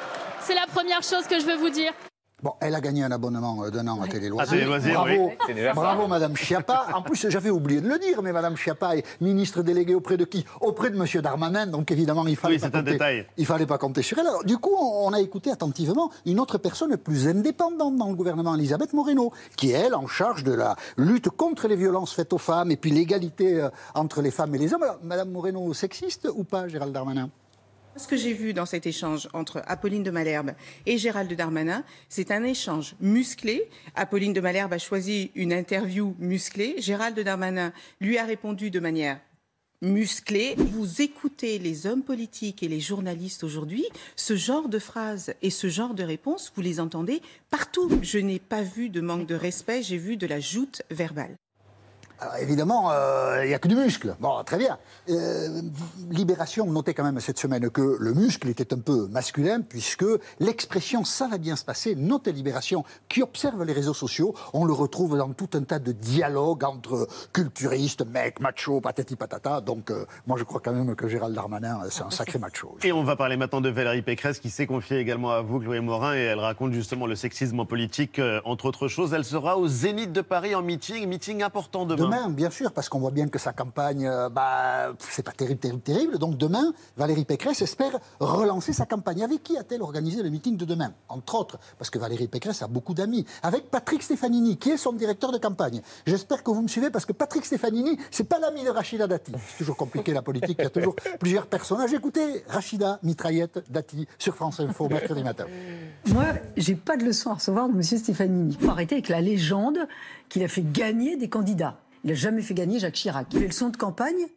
[SPEAKER 18] C'est la première chose que je veux vous dire.
[SPEAKER 4] Bon, elle a gagné un abonnement euh, d'un an à Télé Loisirs.
[SPEAKER 1] À Télé Loisirs,
[SPEAKER 4] bravo,
[SPEAKER 1] oui.
[SPEAKER 4] Bravo Madame Schiappa. En plus, j'avais oublié de le dire, mais Madame Schiappa est ministre déléguée auprès de qui? Auprès de Monsieur Darmanin. Donc évidemment, il fallait
[SPEAKER 1] Oui,
[SPEAKER 4] pas
[SPEAKER 1] c'est un
[SPEAKER 4] compter.
[SPEAKER 1] détail.
[SPEAKER 4] Il fallait pas compter sur elle. Alors, du coup, on a écouté attentivement une autre personne plus indépendante dans le gouvernement, Elisabeth Moreno, qui est elle en charge de la lutte contre les violences faites aux femmes et puis l'égalité euh, entre les femmes et les hommes. Alors, Madame Moreno, sexiste ou pas, Gérald Darmanin?
[SPEAKER 19] Ce que j'ai vu dans cet échange entre Apolline de Malherbe et Gérald Darmanin, c'est un échange musclé. Apolline de Malherbe a choisi une interview musclée. Gérald Darmanin lui a répondu de manière musclée. Vous écoutez les hommes politiques et les journalistes aujourd'hui, ce genre de phrases et ce genre de réponses, vous les entendez partout. Je n'ai pas vu de manque de respect, j'ai vu de la joute verbale.
[SPEAKER 4] Évidemment, euh, il n'y a que du muscle. Bon, très bien. Euh, Libération notait quand même cette semaine que le muscle était un peu masculin, puisque l'expression ça va bien se passer, note Libération, qui observe les réseaux sociaux, on le retrouve dans tout un tas de dialogues entre culturistes, mecs, machos, patati patata. Donc euh, moi je crois quand même que Gérald Darmanin, euh, c'est un sacré macho.
[SPEAKER 1] Et on va parler maintenant de Valérie Pécresse qui s'est confiée également à vous, Chloé Morin, et elle raconte justement le sexisme en politique, euh, entre autres choses. Elle sera au Zénith de Paris en meeting, meeting important demain.
[SPEAKER 4] Demain, bien sûr, parce qu'on voit bien que sa campagne, euh, bah, c'est pas terrible, terrible, terrible. Donc demain, Valérie Pécresse espère relancer sa campagne. Avec qui a-t-elle organisé le meeting de demain Entre autres, parce que Valérie Pécresse a beaucoup d'amis. Avec Patrick Stefanini, qui est son directeur de campagne. J'espère que vous me suivez, parce que Patrick Stefanini, c'est pas l'ami de Rachida Dati. C'est toujours compliqué la politique, il y a toujours plusieurs personnages. Écoutez, Rachida, mitraillette, Dati, sur France Info, mercredi matin.
[SPEAKER 20] Moi, j'ai pas de leçon à recevoir de M. Stefanini. Il faut arrêter avec la légende qu'il a fait gagner des candidats. Il n'a jamais fait gagner Jacques Chirac. Il fait leçons de campagne,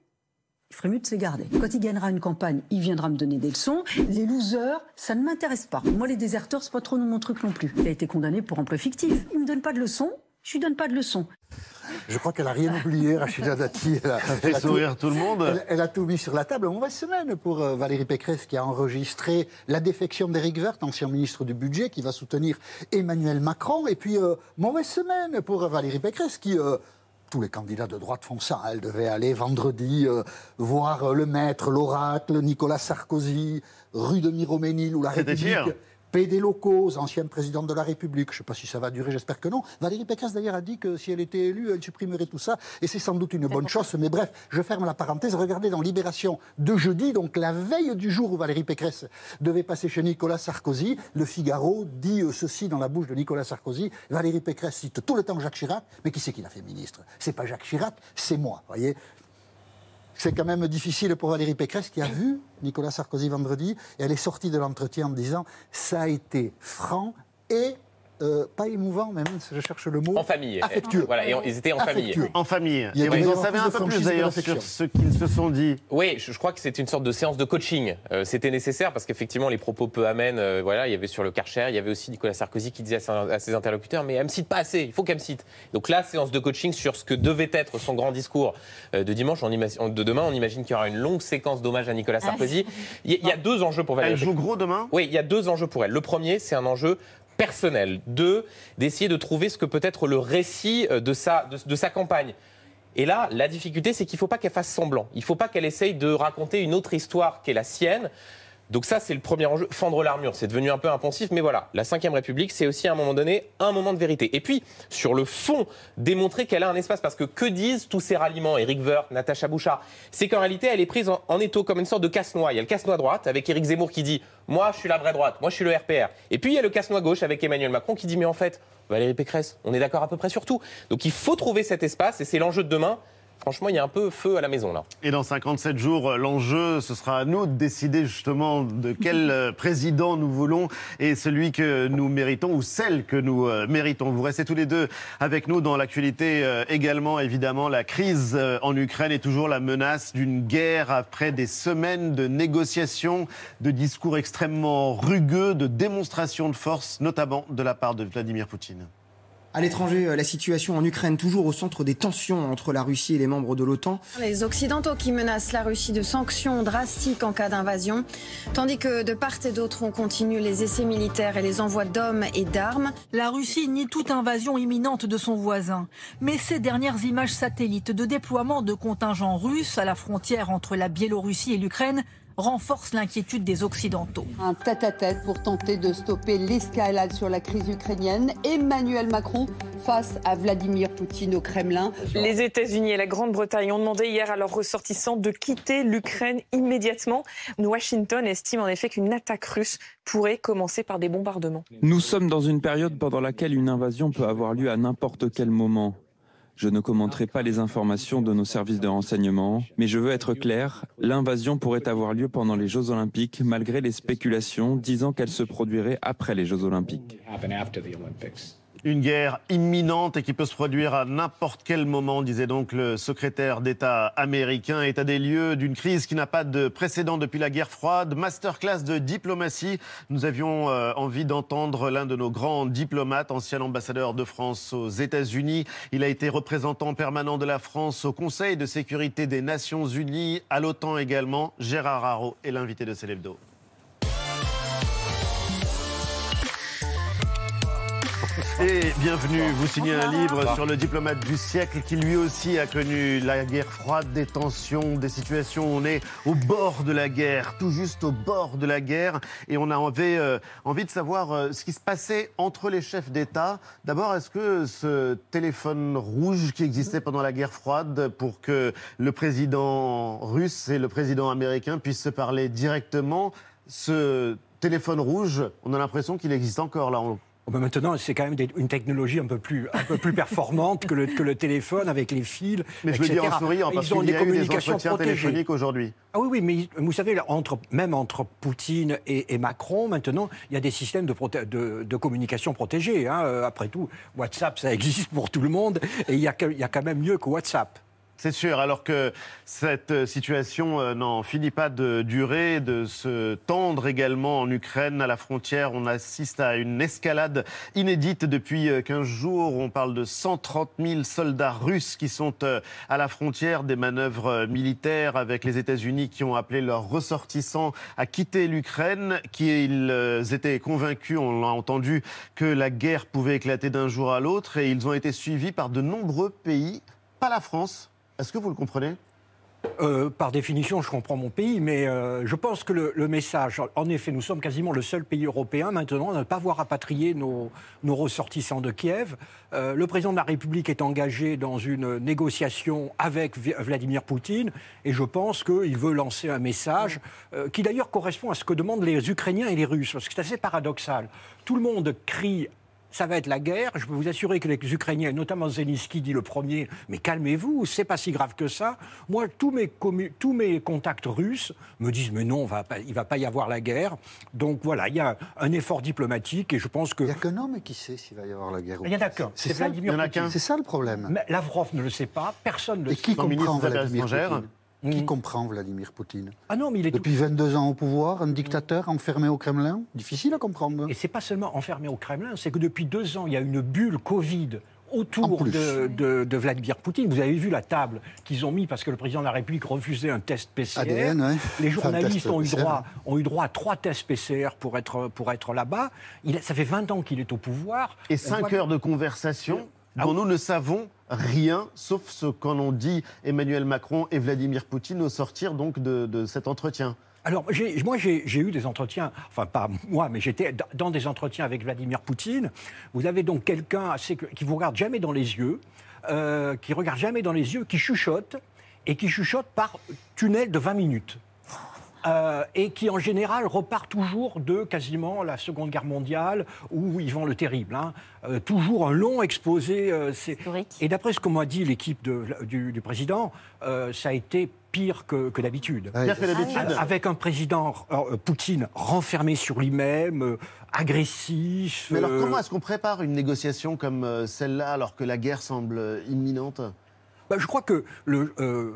[SPEAKER 20] il ferait mieux de se les garder. Quand il gagnera une campagne, il viendra me donner des leçons. Les losers, ça ne m'intéresse pas. Moi, les déserteurs, c'est pas trop mon truc non plus. Il a été condamné pour emploi fictif. Il me donne pas de leçons, je lui donne pas de leçons.
[SPEAKER 4] Je crois qu'elle a rien oublié, Rachida Dati. Elle a,
[SPEAKER 1] fait
[SPEAKER 4] elle a
[SPEAKER 1] sourire tout le monde.
[SPEAKER 4] Elle, elle a tout mis sur la table. Mauvaise semaine pour euh, Valérie Pécresse qui a enregistré la défection d'Éric Woerth, ancien ministre du Budget, qui va soutenir Emmanuel Macron. Et puis, euh, mauvaise semaine pour euh, Valérie Pécresse qui... tous les candidats de droite font ça. Elle devait aller vendredi euh, voir euh, le maître, l'oracle, Nicolas Sarkozy, rue de Miroménil ou la République.
[SPEAKER 1] Hier.
[SPEAKER 4] PD locaux, ancienne présidente de la République. Je ne sais pas si ça va durer, j'espère que non. Valérie Pécresse, d'ailleurs, a dit que si elle était élue, elle supprimerait tout ça. Et c'est sans doute une bonne chose. Mais bref, je ferme la parenthèse. Regardez dans Libération de jeudi, donc la veille du jour où Valérie Pécresse devait passer chez Nicolas Sarkozy, le Figaro dit euh, ceci dans la bouche de Nicolas Sarkozy. Valérie Pécresse cite tout le temps Jacques Chirac. Mais qui c'est qui l'a fait ministre? C'est pas Jacques Chirac, c'est moi. voyez c'est quand même difficile pour Valérie Pécresse qui a vu Nicolas Sarkozy vendredi et elle est sortie de l'entretien en disant ça a été franc et euh, pas émouvant, mais même si je cherche le mot.
[SPEAKER 7] En famille.
[SPEAKER 4] Affectueux.
[SPEAKER 7] Voilà, et on- ils étaient en famille.
[SPEAKER 4] Affectueux.
[SPEAKER 1] En famille.
[SPEAKER 4] Il y a
[SPEAKER 1] Et vous en savez un peu plus d'ailleurs sur ce qu'ils se sont dit.
[SPEAKER 7] Oui, je, je crois que c'était une sorte de séance de coaching. Euh, c'était nécessaire parce qu'effectivement, les propos peu amènes, euh, voilà, il y avait sur le Karcher, il y avait aussi Nicolas Sarkozy qui disait à, ses- à ses interlocuteurs Mais elle me cite pas assez, il faut qu'elle me cite. Donc là, séance de coaching sur ce que devait être son grand discours euh, de dimanche. On imagine- de demain, on imagine qu'il y aura une longue séquence d'hommage à Nicolas Sarkozy. Il y, a- il y a deux enjeux pour Valérie.
[SPEAKER 1] Elle joue gros demain
[SPEAKER 7] Oui, il y a deux enjeux pour elle. Le premier, c'est un enjeu personnel. Deux, d'essayer de trouver ce que peut être le récit euh, de sa, de, sa campagne. Et là, la difficulté, c'est qu'il ne faut pas qu'elle fasse semblant. Il ne faut pas qu'elle essaye de raconter une autre histoire qu'est la sienne. Donc ça, c'est le premier enjeu, fendre l'armure. C'est devenu un peu impensif, mais voilà. La Ve République, c'est aussi à un moment donné un moment de vérité. Et puis, sur le fond, démontrer qu'elle a un espace. Parce que que disent tous ces ralliements, Éric Woerth, Natacha Bouchard? C'est qu'en réalité, elle est prise en, en étau comme une sorte de casse-noix. Il y a le casse-noix droite avec Éric Zemmour qui dit « Moi, je suis la vraie droite. Moi, je suis le RPR. » Et puis, il y a le casse-noix gauche avec Emmanuel Macron qui dit « Mais en fait, Valérie Pécresse, on est d'accord à peu près sur tout. » Donc, il faut trouver cet espace et c'est l'enjeu de demain franchement, il y a un peu feu à la maison là.
[SPEAKER 1] Et dans 57 jours, l'enjeu, ce sera à nous de décider justement de quel euh, président nous voulons et celui que nous méritons ou celle que nous euh, méritons. Vous restez tous les deux avec nous dans l'actualité euh, également, évidemment, la crise en Ukraine et toujours la menace d'une guerre après des semaines de négociations, de discours extrêmement rugueux, de démonstrations de force, notamment de la part de Vladimir Poutine.
[SPEAKER 16] À l'étranger, euh, la situation en Ukraine toujours au centre des tensions entre la Russie et les membres de l'OTAN.
[SPEAKER 21] Les Occidentaux qui menacent la Russie de sanctions drastiques en cas d'invasion, tandis que de part et d'autre on continue les essais militaires et les envois d'hommes et d'armes.
[SPEAKER 22] La Russie nie toute invasion imminente de son voisin, mais ces dernières images satellites de déploiement de contingents russes à la frontière entre la Biélorussie et l'Ukraine renforce l'inquiétude des Occidentaux.
[SPEAKER 23] Un tête-à-tête pour tenter de stopper l'escalade sur la crise ukrainienne. Emmanuel Macron face à Vladimir Poutine au Kremlin.
[SPEAKER 24] Les États-Unis et la Grande-Bretagne ont demandé hier à leurs ressortissants de quitter l'Ukraine immédiatement. Washington estime en effet qu'une attaque russe pourrait commencer par des bombardements.
[SPEAKER 25] Nous sommes dans une période pendant laquelle une invasion peut avoir lieu à n'importe quel moment. Je ne commenterai pas les informations de nos services de renseignement, mais je veux être clair, l'invasion pourrait avoir lieu pendant les Jeux olympiques malgré les spéculations disant qu'elle se produirait après les Jeux olympiques.
[SPEAKER 1] Une guerre imminente et qui peut se produire à n'importe quel moment, disait donc le secrétaire d'État américain. État des lieux d'une crise qui n'a pas de précédent depuis la guerre froide. Masterclass de diplomatie. Nous avions euh, envie d'entendre l'un de nos grands diplomates, ancien ambassadeur de France aux États-Unis. Il a été représentant permanent de la France au Conseil de sécurité des Nations Unies, à l'OTAN également. Gérard Haro est l'invité de Célébdo. Et bienvenue, vous signez un livre sur le diplomate du siècle qui lui aussi a connu la guerre froide, des tensions, des situations on est au bord de la guerre, tout juste au bord de la guerre. Et on a envie, euh, envie de savoir euh, ce qui se passait entre les chefs d'État. D'abord, est-ce que ce téléphone rouge qui existait pendant la guerre froide pour que le président russe et le président américain puissent se parler directement, ce téléphone rouge, on a l'impression qu'il existe encore là.
[SPEAKER 26] Oh, ben maintenant, c'est quand même une technologie un peu plus, un peu plus performante que le, que le téléphone avec les fils.
[SPEAKER 1] Mais je
[SPEAKER 26] veux
[SPEAKER 1] dire en souriant, parce qu'il y a eu des entretiens téléphoniques aujourd'hui.
[SPEAKER 26] Ah oui, oui, mais vous savez, entre, même entre Poutine et, Macron, maintenant, il y a des systèmes de, de, de communication protégés. Hein. Euh, après tout, WhatsApp, ça existe pour tout le monde, et il y a, il y a quand même mieux que WhatsApp.
[SPEAKER 1] C'est sûr, alors que cette euh, situation euh, n'en finit pas de durer, de se tendre également en Ukraine, à la frontière. On assiste à une escalade inédite depuis 15 euh, jours. On parle de 130 000 soldats russes qui sont à la frontière, des manœuvres militaires avec les États-Unis qui ont appelé leurs ressortissants à quitter l'Ukraine, qu'ils étaient convaincus, on l'a entendu, que la guerre pouvait éclater d'un jour à l'autre et ils ont été suivis par de nombreux pays, pas la France, est-ce que vous le comprenez?
[SPEAKER 26] Euh, par définition, je comprends mon pays, mais euh, je pense que le, message, en effet, nous sommes quasiment le seul pays européen maintenant à ne pas voir rapatrier nos, ressortissants de Kiev. Euh, le président de la République est engagé dans une négociation avec Vladimir Poutine, et je pense qu'il veut lancer un message qui d'ailleurs correspond à ce que demandent les Ukrainiens et les Russes, parce que c'est assez paradoxal. Tout le monde crie ça va être la guerre. Je peux vous assurer que les Ukrainiens, notamment Zelensky dit le premier, mais calmez-vous, c'est pas si grave que ça. Moi, tous mes, tous mes contacts russes me disent, mais non, va pas, il va pas y avoir la guerre. Donc voilà, il y a un effort diplomatique et je pense que...
[SPEAKER 4] Il n'y a qu'un homme qui sait s'il va y avoir la guerre.
[SPEAKER 26] Il n'y en a qu'un.
[SPEAKER 4] C'est Vladimir Poutine. C'est ça le problème.
[SPEAKER 26] Mais Lavrov ne le sait pas, personne ne le
[SPEAKER 4] et
[SPEAKER 26] sait.
[SPEAKER 4] qui comprend Vladimir Poutine? Qui mm. comprend Vladimir Poutine?
[SPEAKER 26] Ah non, mais il est
[SPEAKER 4] Depuis 22 ans au pouvoir, un dictateur enfermé au Kremlin? Difficile à comprendre.
[SPEAKER 26] Et c'est pas seulement enfermé au Kremlin, c'est que depuis deux ans, il y a une bulle Covid autour de, Vladimir Poutine. Vous avez vu la table qu'ils ont mis parce que le président de la République refusait un test PCR. Les journalistes ont, eu droit, ont eu droit à trois tests PCR pour être, pour être là-bas. Ça fait 20 ans qu'il est au pouvoir.
[SPEAKER 1] Et 5 heures de conversation ah dont nous ne savons rien, sauf ce qu'en ont dit Emmanuel Macron et Vladimir Poutine au sortir donc de, cet entretien.
[SPEAKER 26] Alors, moi, j'ai eu des entretiens, enfin, pas moi, mais j'étais dans des entretiens avec Vladimir Poutine. Vous avez donc quelqu'un qui vous regarde jamais dans les yeux, euh, qui regarde jamais dans les yeux, qui chuchote, et qui chuchote par tunnel de 20 minutes. Euh, et qui en général repart toujours de quasiment la Seconde Guerre mondiale ou Yvan le Terrible. hein. Euh, toujours un long exposé. euh, et d'après ce que m'a dit l'équipe du, du président, euh, ça a été pire que, que d'habitude.
[SPEAKER 1] Pire que d'habitude.
[SPEAKER 26] A- Avec un président, euh, Poutine, renfermé sur lui-même, euh, agressif.
[SPEAKER 1] Mais alors,
[SPEAKER 26] euh,
[SPEAKER 1] comment est-ce qu'on prépare une négociation comme celle-là alors que la guerre semble imminente?
[SPEAKER 26] Bah, je crois que le, euh,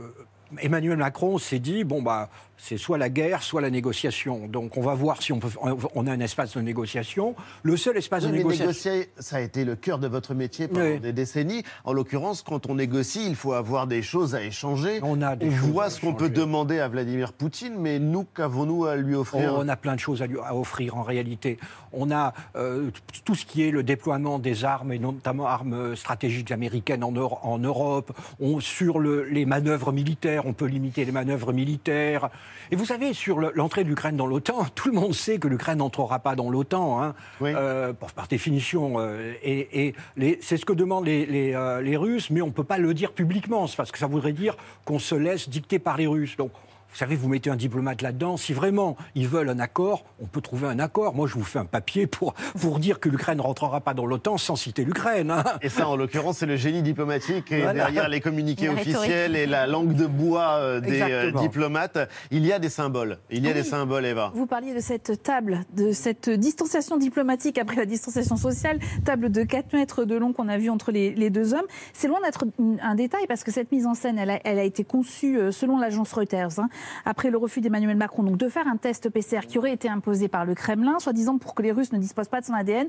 [SPEAKER 26] Emmanuel Macron s'est dit bon bah c'est soit la guerre, soit la négociation. Donc on va voir si on peut. On a un espace de négociation. Le seul espace
[SPEAKER 1] Oui,
[SPEAKER 26] de négociation.
[SPEAKER 1] négocier, ça a été le cœur de votre métier pendant
[SPEAKER 26] Oui.
[SPEAKER 1] des décennies. En l'occurrence, quand on négocie, il faut avoir des choses à échanger.
[SPEAKER 26] On a des choses
[SPEAKER 1] voit ce qu'on peut demander à Vladimir Poutine, mais nous, qu'avons-nous à lui offrir?
[SPEAKER 26] On a plein de choses à, lui- à offrir en réalité. On a euh, tout ce qui est le déploiement des armes, et notamment armes stratégiques américaines en, Euro- en Europe. On, sur le- les manœuvres militaires, on peut limiter les manœuvres militaires. Et vous savez, sur le- l'entrée de l'Ukraine dans l'OTAN, tout le monde sait que l'Ukraine n'entrera pas dans l'OTAN, hein, euh, par, définition. euh, et c'est ce que demandent les, les, euh, les Russes, mais on ne peut pas le dire publiquement, parce que ça voudrait dire qu'on se laisse dicter par les Russes. Donc, vous savez, vous mettez un diplomate là-dedans. Si vraiment ils veulent un accord, on peut trouver un accord. Moi, je vous fais un papier pour, pour dire que l'Ukraine ne rentrera pas dans l'OTAN sans citer l'Ukraine. hein.
[SPEAKER 1] Et ça, en l'occurrence, c'est le génie diplomatique et
[SPEAKER 26] Voilà.
[SPEAKER 1] derrière les communiqués
[SPEAKER 26] La rhétorique.
[SPEAKER 1] officiels et la langue de bois euh, des euh,
[SPEAKER 26] Exactement.
[SPEAKER 1] diplomates. Il y a des symboles. Il y a
[SPEAKER 6] Ah
[SPEAKER 1] des symboles, Eva.
[SPEAKER 6] Vous parliez de cette table, de cette distanciation diplomatique après la distanciation sociale, table de 4 mètres de long qu'on a vue entre les, les deux hommes. C'est loin d'être un détail parce que cette mise en scène, elle a, elle a été conçue euh, selon l'agence Reuters, hein, après le refus d'Emmanuel Macron donc de faire un test PCR qui aurait été imposé par le Kremlin, soi-disant pour que les Russes ne disposent pas de son ADN.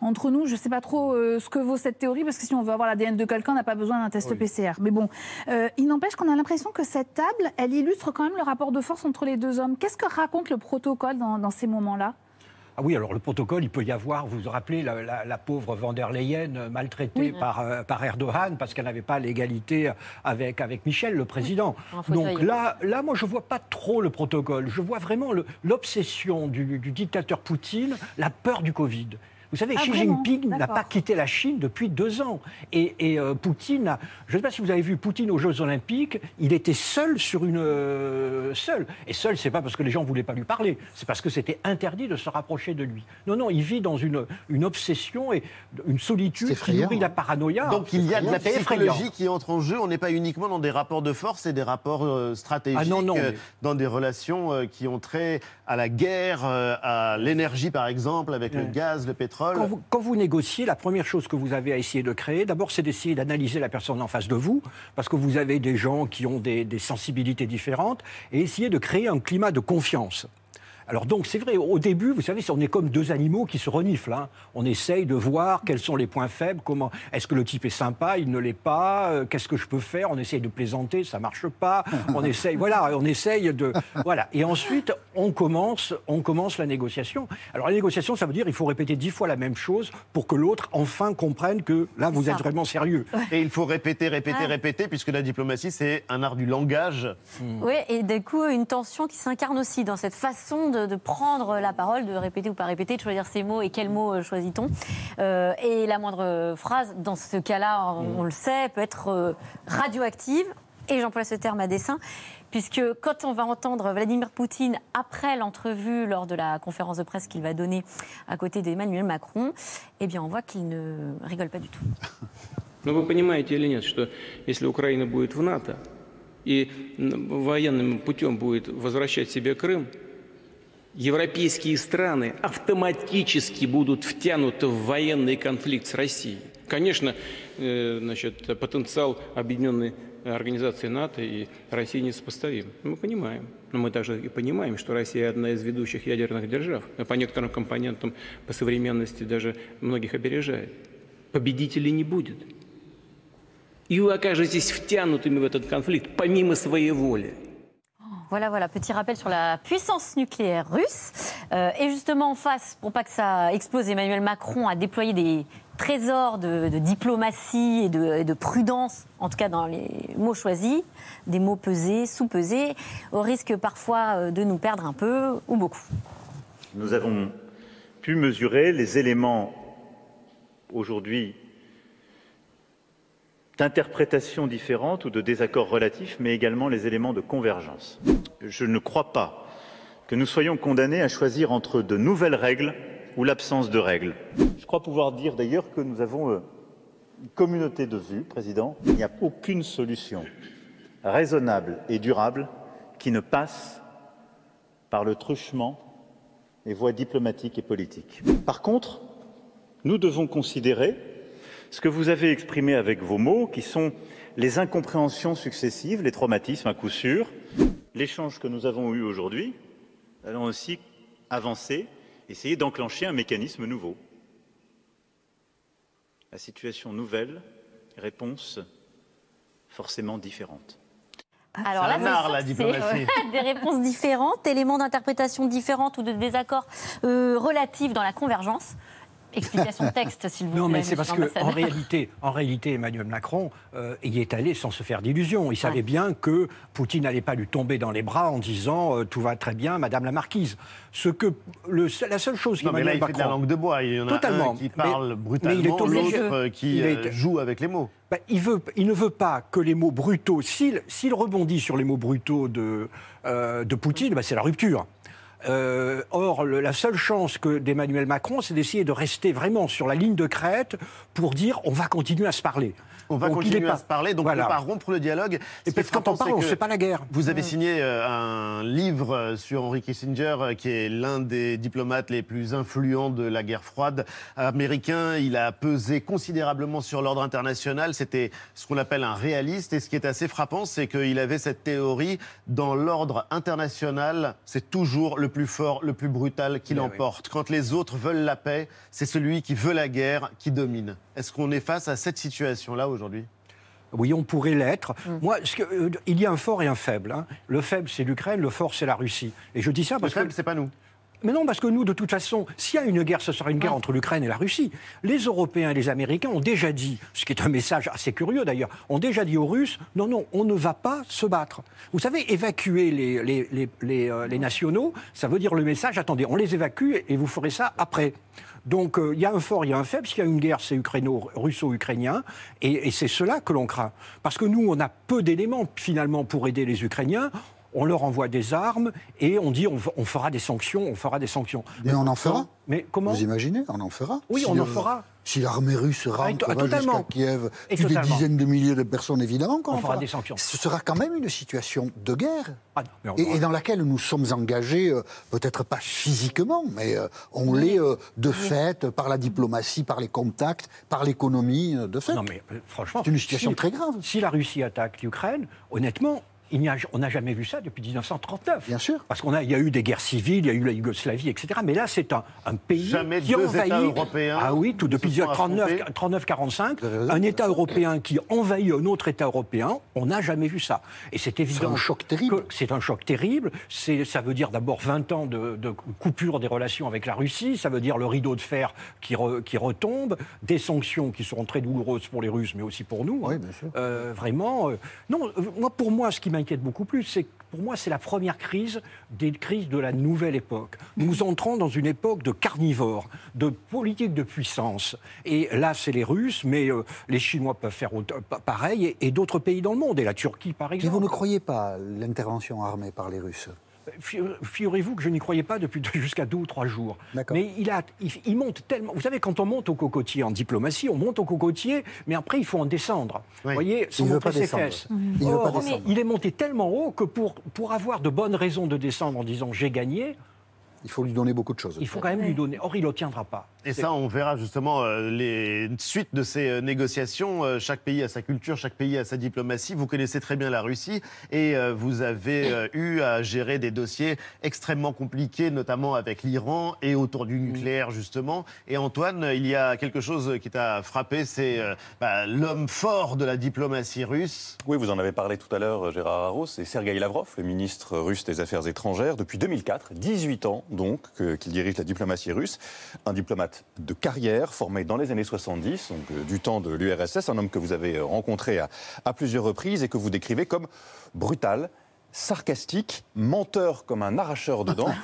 [SPEAKER 6] Entre nous, je ne sais pas trop euh, ce que vaut cette théorie parce que si on veut avoir l'ADN de quelqu'un, on n'a pas besoin d'un test PCR. Mais bon, euh, il n'empêche qu'on a l'impression que cette table, elle illustre quand même le rapport de force entre les deux hommes. Qu'est-ce que raconte le protocole dans, dans ces moments-là?
[SPEAKER 26] Ah oui, alors le protocole, il peut y avoir, vous vous rappelez, la, la- la pauvre van der Leyen euh, maltraitée
[SPEAKER 6] Oui.
[SPEAKER 26] par, euh, par Erdogan parce qu'elle n'avait pas l'égalité avec, avec Michel, le président. Donc là, là, moi, je ne vois pas trop le protocole. Je vois vraiment l'obsession du, du dictateur Poutine, la peur du Covid. Vous savez,
[SPEAKER 6] Ah,
[SPEAKER 26] Xi Jinping n'a pas quitté la Chine depuis deux ans. Et, et, euh, Poutine, a- je ne sais pas si vous avez vu Poutine aux Jeux Olympiques, il était seul sur une. euh, seul. Et seul, c'est pas parce que les gens ne voulaient pas lui parler, c'est parce que c'était interdit de se rapprocher de lui. Non, non, il vit dans une, une obsession et une solitude qui nourrit la paranoïa.
[SPEAKER 1] Donc il y a de la psychologie qui entre en jeu. On n'est pas uniquement dans des rapports de force et des rapports euh, stratégiques,
[SPEAKER 26] Ah non, non,
[SPEAKER 1] euh,
[SPEAKER 26] mais-
[SPEAKER 1] dans des relations euh, qui ont trait à la guerre, euh, à l'énergie par exemple, avec le gaz, le pétrole.
[SPEAKER 26] Quand vous, quand vous négociez, la première chose que vous avez à essayer de créer, d'abord, c'est d'essayer d'analyser la personne en face de vous, parce que vous avez des gens qui ont des, des sensibilités différentes, et essayer de créer un climat de confiance. Alors donc c'est vrai, au début, vous savez, on est comme deux animaux qui se reniflent. hein. On essaye de voir quels sont les points faibles, comment est-ce que le type est sympa, il ne l'est pas, euh, qu'est-ce que je peux faire, on essaye de plaisanter, ça marche pas, on essaye, voilà, on essaye de, voilà. Et ensuite, on commence, on commence la négociation. Alors la négociation, ça veut dire il faut répéter dix fois la même chose pour que l'autre enfin comprenne que là vous êtes vraiment sérieux.
[SPEAKER 1] Et il faut répéter, répéter,
[SPEAKER 14] Ouais.
[SPEAKER 1] répéter, puisque la diplomatie, c'est un art du langage.
[SPEAKER 14] Oui, et du coup, une tension qui s'incarne aussi dans cette façon de, de prendre la parole, de répéter ou pas répéter, de choisir ses mots et quels mots euh, choisit-on. Euh, et la moindre phrase, dans ce cas-là, on, on le sait, peut être euh, radioactive. Et j'emploie ce terme à dessein, puisque quand on va entendre Vladimir Poutine après l'entrevue lors de la conférence de presse qu'il va donner à côté d'Emmanuel Macron, eh bien, on voit qu'il ne rigole pas du tout.
[SPEAKER 27] Но вы понимаете или нет, что если Украина будет в НАТО и м, военным путем будет возвращать себе Крым, европейские страны автоматически будут втянуты в военный конфликт с Россией. Конечно, э, значит, потенциал объединенной организации НАТО и России несопоставим. Мы понимаем. Но мы также и понимаем, что Россия одна из ведущих ядерных держав. По некоторым компонентам по современности даже многих опережает. Победителей не будет. И вы окажетесь втянутыми в этот конфликт помимо своей воли.
[SPEAKER 14] Voilà, voilà, petit rappel sur la puissance nucléaire russe. Euh, et justement, en face, pour pas que ça explose, Emmanuel Macron a déployé des trésors de, diplomatie et de, et de prudence, en tout cas dans les mots choisis, des mots pesés, sous-pesés, au risque parfois euh, de nous perdre un peu ou beaucoup.
[SPEAKER 28] Nous avons pu mesurer les éléments aujourd'hui d'interprétation différentes ou de désaccords relatifs, mais également les éléments de convergence. Je ne crois pas que nous soyons condamnés à choisir entre de nouvelles règles ou l'absence de règles. Je crois pouvoir dire d'ailleurs que nous avons euh, une communauté de vues, Président. Il n'y a aucune solution raisonnable et durable qui ne passe par le truchement des voies diplomatiques et politiques. Par contre, nous devons considérer ce que vous avez exprimé avec vos mots, qui sont les incompréhensions successives, les traumatismes à coup sûr. L'échange que nous avons eu aujourd'hui, allons aussi avancer, essayer d'enclencher un mécanisme nouveau. La situation nouvelle, réponse forcément différente.
[SPEAKER 14] Alors là,
[SPEAKER 1] la diplomatie.
[SPEAKER 14] des réponses différentes, éléments d'interprétation différentes ou de désaccords euh, relatifs dans la convergence. Explication de texte, s'il vous plaît.
[SPEAKER 26] Non, mais c'est parce qu'en réalité, en réalité, Emmanuel Macron euh, y est allé sans se faire d'illusions. Il savait bien que Poutine n'allait pas lui tomber dans les bras en disant euh, tout va très bien, Madame la Marquise. Ce que le, la seule chose
[SPEAKER 1] Non, mais là,
[SPEAKER 26] qu'Emmanuel
[SPEAKER 1] il fait de la
[SPEAKER 26] Macron-
[SPEAKER 1] langue de bois. Il y en a
[SPEAKER 26] Totalement.
[SPEAKER 1] un qui
[SPEAKER 26] Mais-
[SPEAKER 1] parle
[SPEAKER 26] mais il est
[SPEAKER 1] brutalement,
[SPEAKER 26] obligé-
[SPEAKER 1] l'autre euh, qui
[SPEAKER 26] il est-
[SPEAKER 1] euh, joue avec les mots.
[SPEAKER 26] Ben, il, veut, il ne veut pas que les mots brutaux, s'il s'il rebondit sur les mots brutaux de, euh, de Poutine, ben, c'est la rupture. Euh, or, la seule chance d'Emmanuel Macron, c'est d'essayer de rester vraiment sur la ligne de crête pour dire on va continuer à se parler.
[SPEAKER 1] On va
[SPEAKER 26] Donc,
[SPEAKER 1] continuer
[SPEAKER 26] pas-
[SPEAKER 1] à se parler, donc
[SPEAKER 26] Voilà.
[SPEAKER 1] on ne va pas rompre le dialogue.
[SPEAKER 26] Et parce que quand on parle, on
[SPEAKER 1] que
[SPEAKER 26] fait pas la guerre.
[SPEAKER 1] Vous avez
[SPEAKER 26] Mm.
[SPEAKER 1] signé euh, un livre euh, sur Henry Kissinger, euh, qui est l'un des diplomates les plus influents de la guerre froide américain. Il a pesé considérablement sur l'ordre international. C'était ce qu'on appelle un réaliste. Et ce qui est assez frappant, c'est qu'il avait cette théorie dans l'ordre international, c'est toujours le plus fort, le plus brutal qui l'emporte. Quand les autres veulent la paix, c'est celui qui veut la guerre qui domine. Est-ce qu'on est face à cette situation-là aujourd'hui
[SPEAKER 26] Oui, on pourrait l'être.
[SPEAKER 1] Mm.
[SPEAKER 26] Moi, ce que- euh, il y a un fort et un faible. hein. Le faible, c'est l'Ukraine, le fort, c'est la Russie. Et je dis ça parce
[SPEAKER 1] faible,
[SPEAKER 26] que.
[SPEAKER 1] c'est pas nous.
[SPEAKER 26] Mais non, parce que nous, de toute façon, s'il y a une guerre, ce sera une guerre entre l'Ukraine et la Russie. Les Européens et les Américains ont déjà dit, ce qui est un message assez curieux d'ailleurs, ont déjà dit aux Russes non, non, on ne va pas se battre. Vous savez, évacuer les, les, les, les, euh, les nationaux, ça veut dire le message attendez, on les évacue et vous ferez ça après. Donc euh, il y a un fort, il y a un faible. S'il y a une guerre, c'est ukraino- russo-ukrainien. Et, et c'est cela que l'on craint. Parce que nous, on a peu d'éléments finalement pour aider les Ukrainiens. On leur envoie des armes et on dit on, fera des sanctions, on fera des sanctions.
[SPEAKER 4] Mais on en fera.
[SPEAKER 26] Mais comment
[SPEAKER 4] Vous imaginez On en fera.
[SPEAKER 26] Oui,
[SPEAKER 4] Si
[SPEAKER 26] on en fera.
[SPEAKER 4] Si l'armée russe rentre,
[SPEAKER 26] to-
[SPEAKER 4] va jusqu'à. Kiev,
[SPEAKER 26] Et
[SPEAKER 4] des dizaines de milliers de personnes, évidemment
[SPEAKER 26] On fera
[SPEAKER 4] fera.
[SPEAKER 26] des sanctions.
[SPEAKER 4] Ce sera quand même une situation de guerre.
[SPEAKER 26] on
[SPEAKER 4] et, dans laquelle nous sommes engagés, euh, peut-être pas physiquement, mais euh, on l'est euh, de fait par la diplomatie, par les contacts, par l'économie, de fait.
[SPEAKER 26] Non, mais franchement,
[SPEAKER 4] c'est une situation
[SPEAKER 26] si-
[SPEAKER 4] très grave.
[SPEAKER 26] Si la Russie attaque l'Ukraine, honnêtement, il n'y a- on n'a jamais vu ça depuis 1939.
[SPEAKER 4] Bien sûr.
[SPEAKER 26] Parce qu'on a, il y a eu des guerres civiles, il y a eu la Yougoslavie, etc. Mais là, c'est un, un pays
[SPEAKER 1] Jamais
[SPEAKER 26] qui
[SPEAKER 1] deux
[SPEAKER 26] envahit.
[SPEAKER 1] États européens
[SPEAKER 26] Ah oui, tout depuis
[SPEAKER 1] se sont
[SPEAKER 26] 39,
[SPEAKER 1] affrontés.
[SPEAKER 26] 39-45, un État européen qui envahit un autre État européen, on n'a jamais vu ça. Et c'est évident.
[SPEAKER 4] un choc terrible.
[SPEAKER 26] C'est un choc terrible. Ça veut dire d'abord 20 ans de, de coupure des relations avec la Russie. Ça veut dire le rideau de fer qui, re- qui retombe, des sanctions qui seront très douloureuses pour les Russes, mais aussi pour nous. hein. Euh, vraiment. euh, non, euh, moi, pour moi, ce qui m'inquiète beaucoup plus, c'est que pour moi, c'est la première crise des crises de la nouvelle époque. Nous entrons dans une époque de carnivores, de politique de puissance. Et là, c'est les Russes, mais euh, les Chinois peuvent faire pareil, et, et d'autres pays dans le monde, et la Turquie, par
[SPEAKER 4] Mais
[SPEAKER 26] exemple.
[SPEAKER 4] vous ne croyez pas à l'intervention armée par les Russes?
[SPEAKER 26] Figurez-vous que je n'y croyais pas depuis jusqu'à deux ou trois jours. Mais il, a, il, il monte tellement. Vous savez, quand on monte au cocotier en diplomatie, on monte au cocotier, mais après, il faut en descendre. Vous voyez, sans
[SPEAKER 4] Il veut
[SPEAKER 26] montrer
[SPEAKER 4] pas
[SPEAKER 26] ses
[SPEAKER 4] descendre.
[SPEAKER 26] fesses.
[SPEAKER 4] Il veut pas descendre.
[SPEAKER 26] il est monté tellement haut que pour, pour avoir de bonnes raisons de descendre en disant j'ai gagné,
[SPEAKER 4] Il faut lui donner beaucoup de choses.
[SPEAKER 26] il faut quand même lui donner. Or, il ne l'obtiendra pas.
[SPEAKER 1] Et ça, on verra justement euh, les suites de ces euh, négociations. Euh, chaque pays a sa culture, chaque pays a sa diplomatie. Vous connaissez très bien la Russie et vous avez eu à gérer des dossiers extrêmement compliqués, notamment avec l'Iran et autour du nucléaire, justement. Et Antoine, il y a quelque chose qui t'a frappé, c'est bah, l'homme fort de la diplomatie russe.
[SPEAKER 15] Oui, vous en avez parlé tout à l'heure, Gérard Arros, c'est Sergei Lavrov, le ministre russe des Affaires étrangères, depuis 2004, 18 ans donc, qu'il dirige la diplomatie russe. Un diplomate de carrière, formé dans les années 70, donc euh, du temps de l'URSS, un homme que vous avez euh, rencontré à, à plusieurs reprises et que vous décrivez comme brutal, sarcastique, menteur comme un arracheur de dents.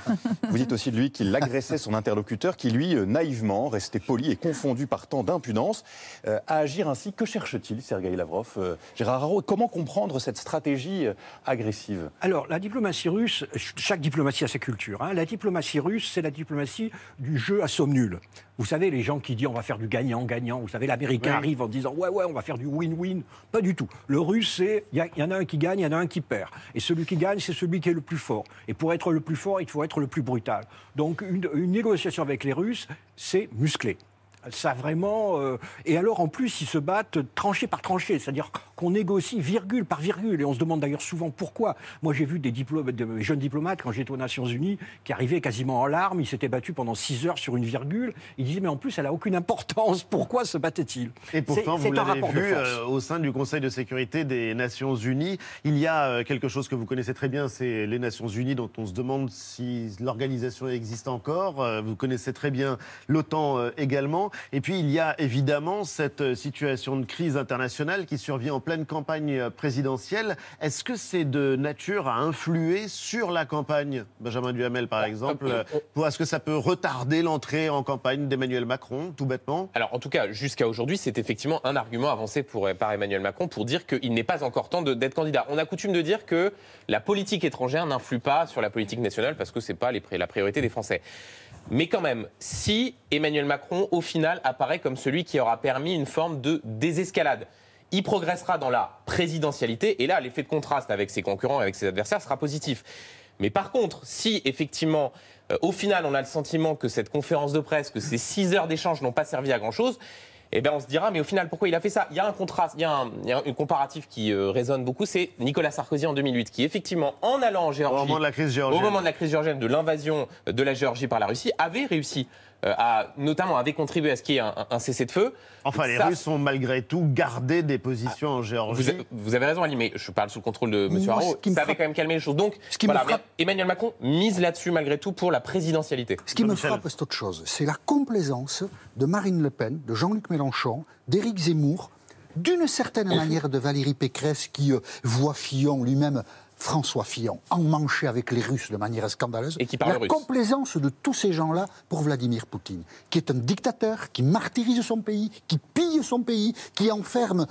[SPEAKER 15] Vous dites aussi de lui qu'il agressait son interlocuteur, qui lui, euh, naïvement, restait poli et confondu par tant d'impudence. Euh, à agir ainsi, que cherche-t-il, Sergei Lavrov euh, Gérard Haro, comment comprendre cette stratégie agressive?
[SPEAKER 26] Alors, la diplomatie russe, chaque diplomatie a sa culture. hein. La diplomatie russe, c'est la diplomatie du jeu à somme nulle. Vous savez, les gens qui disent on va faire du gagnant-gagnant, vous savez, l'Américain
[SPEAKER 1] Oui.
[SPEAKER 26] arrive en disant ouais, ouais, on va faire du win-win. Pas du tout. Le russe, c'est il y, y en a un qui gagne, il y en a un qui perd. Et celui qui gagne, c'est celui qui est le plus fort. Et pour être le plus fort, il faut être le plus brutal. Donc, une, une négociation avec les Russes, c'est musclé. Ça vraiment. euh, Et alors, en plus, ils se battent tranché par tranché, c'est-à-dire qu'on négocie virgule par virgule. Et on se demande d'ailleurs souvent pourquoi. Moi, j'ai vu des, diplômes, des jeunes diplomates, quand j'étais aux Nations Unies, qui arrivaient quasiment en larmes. Ils s'étaient battus pendant six heures sur une virgule. Ils disaient, mais en plus, elle n'a aucune importance. Pourquoi se battaient-ils
[SPEAKER 1] Et pourtant, vous l'avez vu euh, au sein du Conseil de sécurité des Nations Unies, il y a euh, quelque chose que vous connaissez très bien, c'est les Nations Unies, dont on se demande si l'organisation existe encore. Euh, Vous connaissez très bien l'OTAN euh, Et puis, il y a évidemment cette euh, situation de crise internationale qui survient en pleine campagne euh, présidentielle. Est-ce que c'est de nature à influer sur la campagne, Benjamin Duhamel par exemple euh, pour- Est-ce que ça peut retarder l'entrée en campagne d'Emmanuel Macron, tout bêtement?
[SPEAKER 7] Alors, en tout cas, jusqu'à aujourd'hui, c'est effectivement un argument avancé pour, par Emmanuel Macron pour dire qu'il n'est pas encore temps de- d'être candidat. On a coutume de dire que la politique étrangère n'influe pas sur la politique nationale parce que ce n'est pas les la priorité des Français. Mais quand même, si Emmanuel Macron, au final, apparaît comme celui qui aura permis une forme de désescalade, il progressera dans la présidentialité, et là, l'effet de contraste avec ses concurrents, avec ses adversaires, sera positif. Mais par contre, si effectivement, euh, au final, on a le sentiment que cette conférence de presse, que ces six heures d'échange n'ont pas servi à grand-chose, eh bien, on se dira, mais au final, pourquoi il a fait ça? Il y a un contraste, il y a un, il y a un comparatif qui euh, résonne beaucoup, c'est Nicolas Sarkozy en 2008, qui effectivement, en allant en Géorgie,
[SPEAKER 1] Au moment de la crise géorgienne.
[SPEAKER 7] au moment de la crise géorgienne, de l'invasion de la Géorgie par la Russie, avait réussi, euh, à, notamment avait contribué à ce qu'il y ait un, un cessez-le-feu.
[SPEAKER 1] Enfin, les
[SPEAKER 7] Ça-
[SPEAKER 1] Russes ont malgré tout gardé des positions en Géorgie.
[SPEAKER 7] vous, a- vous avez raison, Ali, mais je parle sous le contrôle de M.
[SPEAKER 1] Moi,
[SPEAKER 7] Haro.
[SPEAKER 1] ce qui
[SPEAKER 7] Ça avait
[SPEAKER 1] frappe-
[SPEAKER 7] quand même calmé les choses. Donc,
[SPEAKER 4] qui me
[SPEAKER 7] voilà,
[SPEAKER 4] frappe-
[SPEAKER 7] Emmanuel Macron mise là-dessus malgré tout pour la présidentialité.
[SPEAKER 4] Ce qui me frappe, c'est autre chose. C'est la complaisance de Marine Le Pen, de Jean-Luc Mélenchon, d'Éric Zemmour, d'une certaine manière de Valérie Pécresse qui euh, voit Fillon lui-même. François Fillon, emmanché avec les Russes de manière scandaleuse.
[SPEAKER 7] Et qui parle
[SPEAKER 4] la
[SPEAKER 7] russe.
[SPEAKER 4] complaisance de tous ces gens-là pour Vladimir Poutine, qui est un dictateur, qui martyrise son pays, qui pille son pays, qui enferme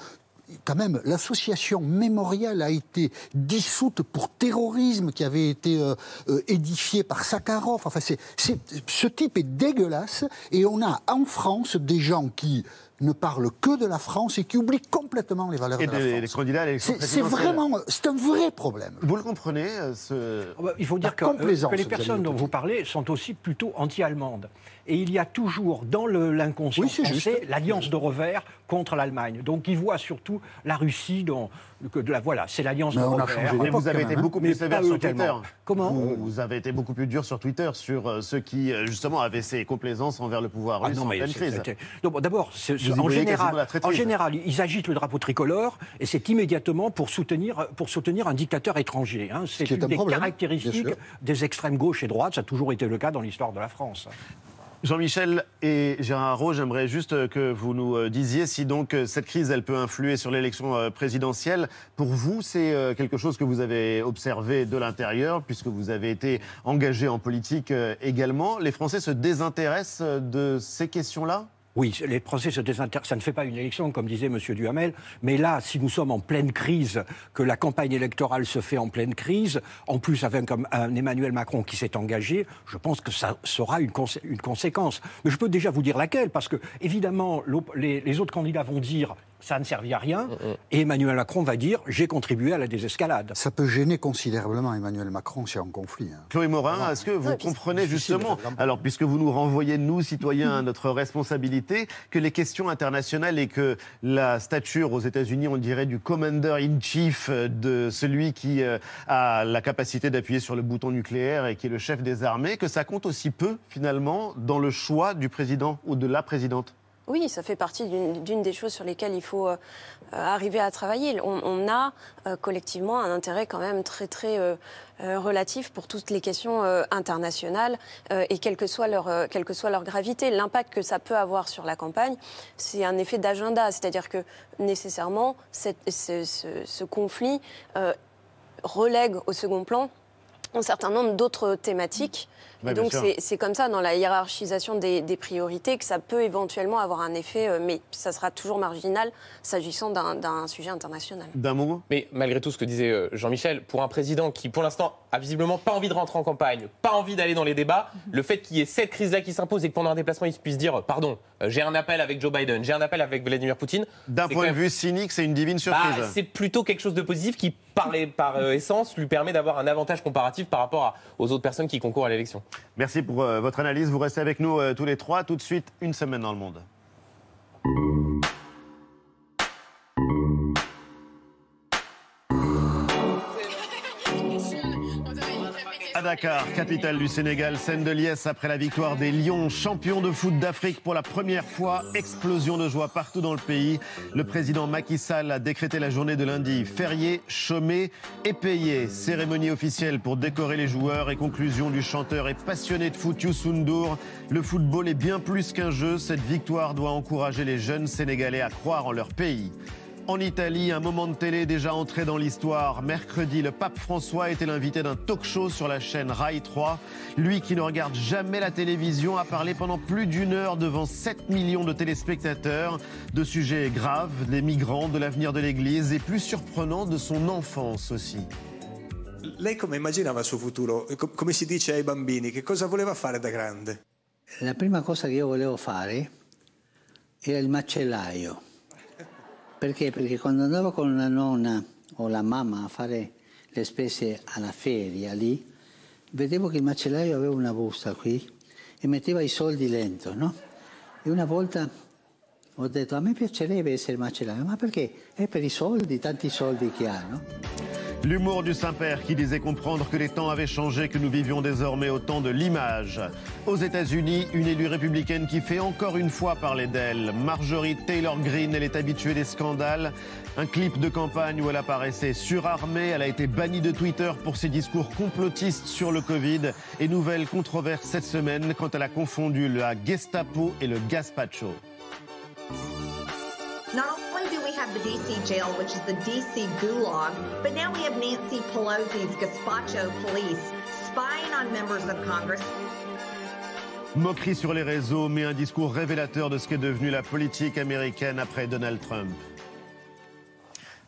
[SPEAKER 4] quand même, l'association mémoriale a été dissoute pour terrorisme qui avait été euh, euh, édifiée par Sakharov. Enfin, c'est, c'est- ce type est dégueulasse et on a en France des gens qui ne parlent que de la France et qui oublient complètement les valeurs
[SPEAKER 1] Et
[SPEAKER 4] de la France.
[SPEAKER 1] les candidats à l'élection
[SPEAKER 4] C'est, vraiment, c'est un vrai problème.
[SPEAKER 1] Vous le comprenez, euh, ce...
[SPEAKER 26] Ah bah, Il faut dire que, euh, que les personnes dont vous parlez sont aussi plutôt anti-allemandes. Et il y a toujours dans l'inconscient
[SPEAKER 4] Oui, c'est
[SPEAKER 26] français l'alliance de revers contre l'Allemagne. Donc ils voient surtout la Russie dans que de la voilà, c'est l'alliance de
[SPEAKER 4] on a
[SPEAKER 26] revers.
[SPEAKER 4] d'époque,
[SPEAKER 1] vous avez été
[SPEAKER 4] hein.
[SPEAKER 1] beaucoup plus sévère sur Twitter.
[SPEAKER 26] tellement. Comment
[SPEAKER 1] vous, vous avez été beaucoup plus dur sur Twitter sur euh, ceux qui, euh, justement, avaient ces complaisances envers le pouvoir
[SPEAKER 26] Ah
[SPEAKER 1] russe
[SPEAKER 26] non,
[SPEAKER 1] en
[SPEAKER 26] mais
[SPEAKER 1] pleine crise.
[SPEAKER 26] Non, bon, D'abord, en, général, en ils agitent le drapeau tricolore et c'est immédiatement pour soutenir, pour soutenir un dictateur étranger. hein. C'est une
[SPEAKER 4] un
[SPEAKER 26] des
[SPEAKER 4] problème, bien
[SPEAKER 26] caractéristiques des extrêmes gauche et droite. Ça a toujours été le cas dans l'histoire de la France.
[SPEAKER 1] Jean-Michel et Gérard Haro, j'aimerais juste euh, que vous nous euh, disiez si donc euh, cette crise, elle peut influer sur l'élection présidentielle. Pour vous, c'est quelque chose que vous avez observé de l'intérieur, puisque vous avez été engagé en politique également. Les Français se désintéressent de ces questions-là?
[SPEAKER 26] Oui, les Français se désintéressent. Ça ne fait pas une élection, comme disait M. Duhamel. Mais là, si nous sommes en pleine crise, que la campagne électorale se fait en pleine crise, en plus avec un Emmanuel Macron qui s'est engagé, je pense que ça sera une, consé- une conséquence. Mais je peux déjà vous dire laquelle, parce que évidemment, les autres candidats vont dire ça ne servit à rien, et Emmanuel Macron va dire j'ai contribué à la désescalade.
[SPEAKER 4] Ça peut gêner considérablement Emmanuel Macron s'il y a un conflit. hein.
[SPEAKER 1] Chloé Morin, est-ce que vous comprenez justement, alors puisque vous nous renvoyez, nous, citoyens, à notre responsabilité, que les questions internationales et que la stature aux États-Unis, on dirait, du commander-in-chief, euh, de celui qui euh, a la capacité d'appuyer sur le bouton nucléaire et qui est le chef des armées, que ça compte aussi peu, finalement, dans le choix du président ou de la présidente?
[SPEAKER 5] Oui, ça fait partie d'une des choses sur lesquelles il faut euh, arriver à travailler. On, a euh, collectivement un intérêt quand même très très euh, relatif pour toutes les questions internationales et quelle que soit leur gravité, l'impact que ça peut avoir sur la campagne, c'est un effet d'agenda, c'est-à-dire que nécessairement ce, conflit relègue au second plan un certain nombre d'autres thématiques. Donc c'est comme ça dans la hiérarchisation des, des priorités que ça peut éventuellement avoir un effet, euh, mais ça sera toujours marginal s'agissant d'un sujet international.
[SPEAKER 1] D'un mot
[SPEAKER 7] Mais malgré tout ce que disait euh, Jean-Michel, pour un président qui, pour l'instant, a visiblement pas envie de rentrer en campagne, pas envie d'aller dans les débats, le fait qu'il y ait cette crise-là qui s'impose et que pendant un déplacement, il se puisse dire, euh, pardon, j'ai un appel avec Joe Biden, j'ai un appel avec Vladimir Poutine.
[SPEAKER 1] D'un point de vue cynique, c'est une divine
[SPEAKER 7] Bah,
[SPEAKER 1] surprise.
[SPEAKER 7] c'est plutôt quelque chose de positif qui, par, les- par essence, lui permet d'avoir un avantage comparatif par rapport à- aux autres personnes qui concourent à l'élection.
[SPEAKER 1] Merci pour euh, votre analyse. Vous restez avec nous euh, tous les trois. Tout de suite, une semaine dans le monde. À Dakar, capitale du Sénégal, scène de liesse après la victoire des Lions, champions de foot d'Afrique pour la première fois. Explosion de joie partout dans le pays. Le président Macky Sall a décrété la journée de lundi férié, chômé et payé. Cérémonie officielle pour décorer les joueurs et conclusion du chanteur et passionné de foot Youssou N'Dour. Le football est bien plus qu'un jeu. Cette victoire doit encourager les jeunes Sénégalais à croire en leur pays. En Italie, un moment de télé déjà entré dans l'histoire. Mercredi, le pape François était l'invité d'un talk show sur la chaîne Rai 3. Lui qui ne regarde jamais la télévision a parlé pendant plus d'une heure devant 7 millions de téléspectateurs de sujets graves, des migrants, de l'avenir de l'Église et plus surprenant de son enfance aussi.
[SPEAKER 29] Lei come immaginava il suo futuro? Com- Come si dice ai bambini, che cosa voleva fare da grande?
[SPEAKER 30] La prima cosa che io volevo fare era il macellaio. Perché? Perché quando andavo con la nonna o la mamma a fare le spese alla feria lì, vedevo che il macellaio aveva una busta qui e metteva i soldi dentro, no? E una volta ho detto a me piacerebbe essere macellaio, ma perché? È per i soldi, tanti soldi che ha, no?
[SPEAKER 1] L'humour du Saint-Père qui disait comprendre que les temps avaient changé, que nous vivions désormais au temps de l'image. Aux États-Unis, une élue républicaine qui fait encore une fois parler d'elle. Marjorie Taylor Greene, elle est habituée des scandales. Un clip de campagne où elle apparaissait surarmée. Elle a été bannie de Twitter pour ses discours complotistes sur le Covid. Et nouvelle controverse cette semaine quand elle a confondu la Gestapo et le Gaspacho.
[SPEAKER 31] We have the DC jail, which is the DC gulag, but now we have Nancy Pelosi's gazpacho police spying on members of Congress.
[SPEAKER 1] Moquerie sur les réseaux, mais un discours révélateur de ce qu'est devenu la politique américaine après Donald Trump.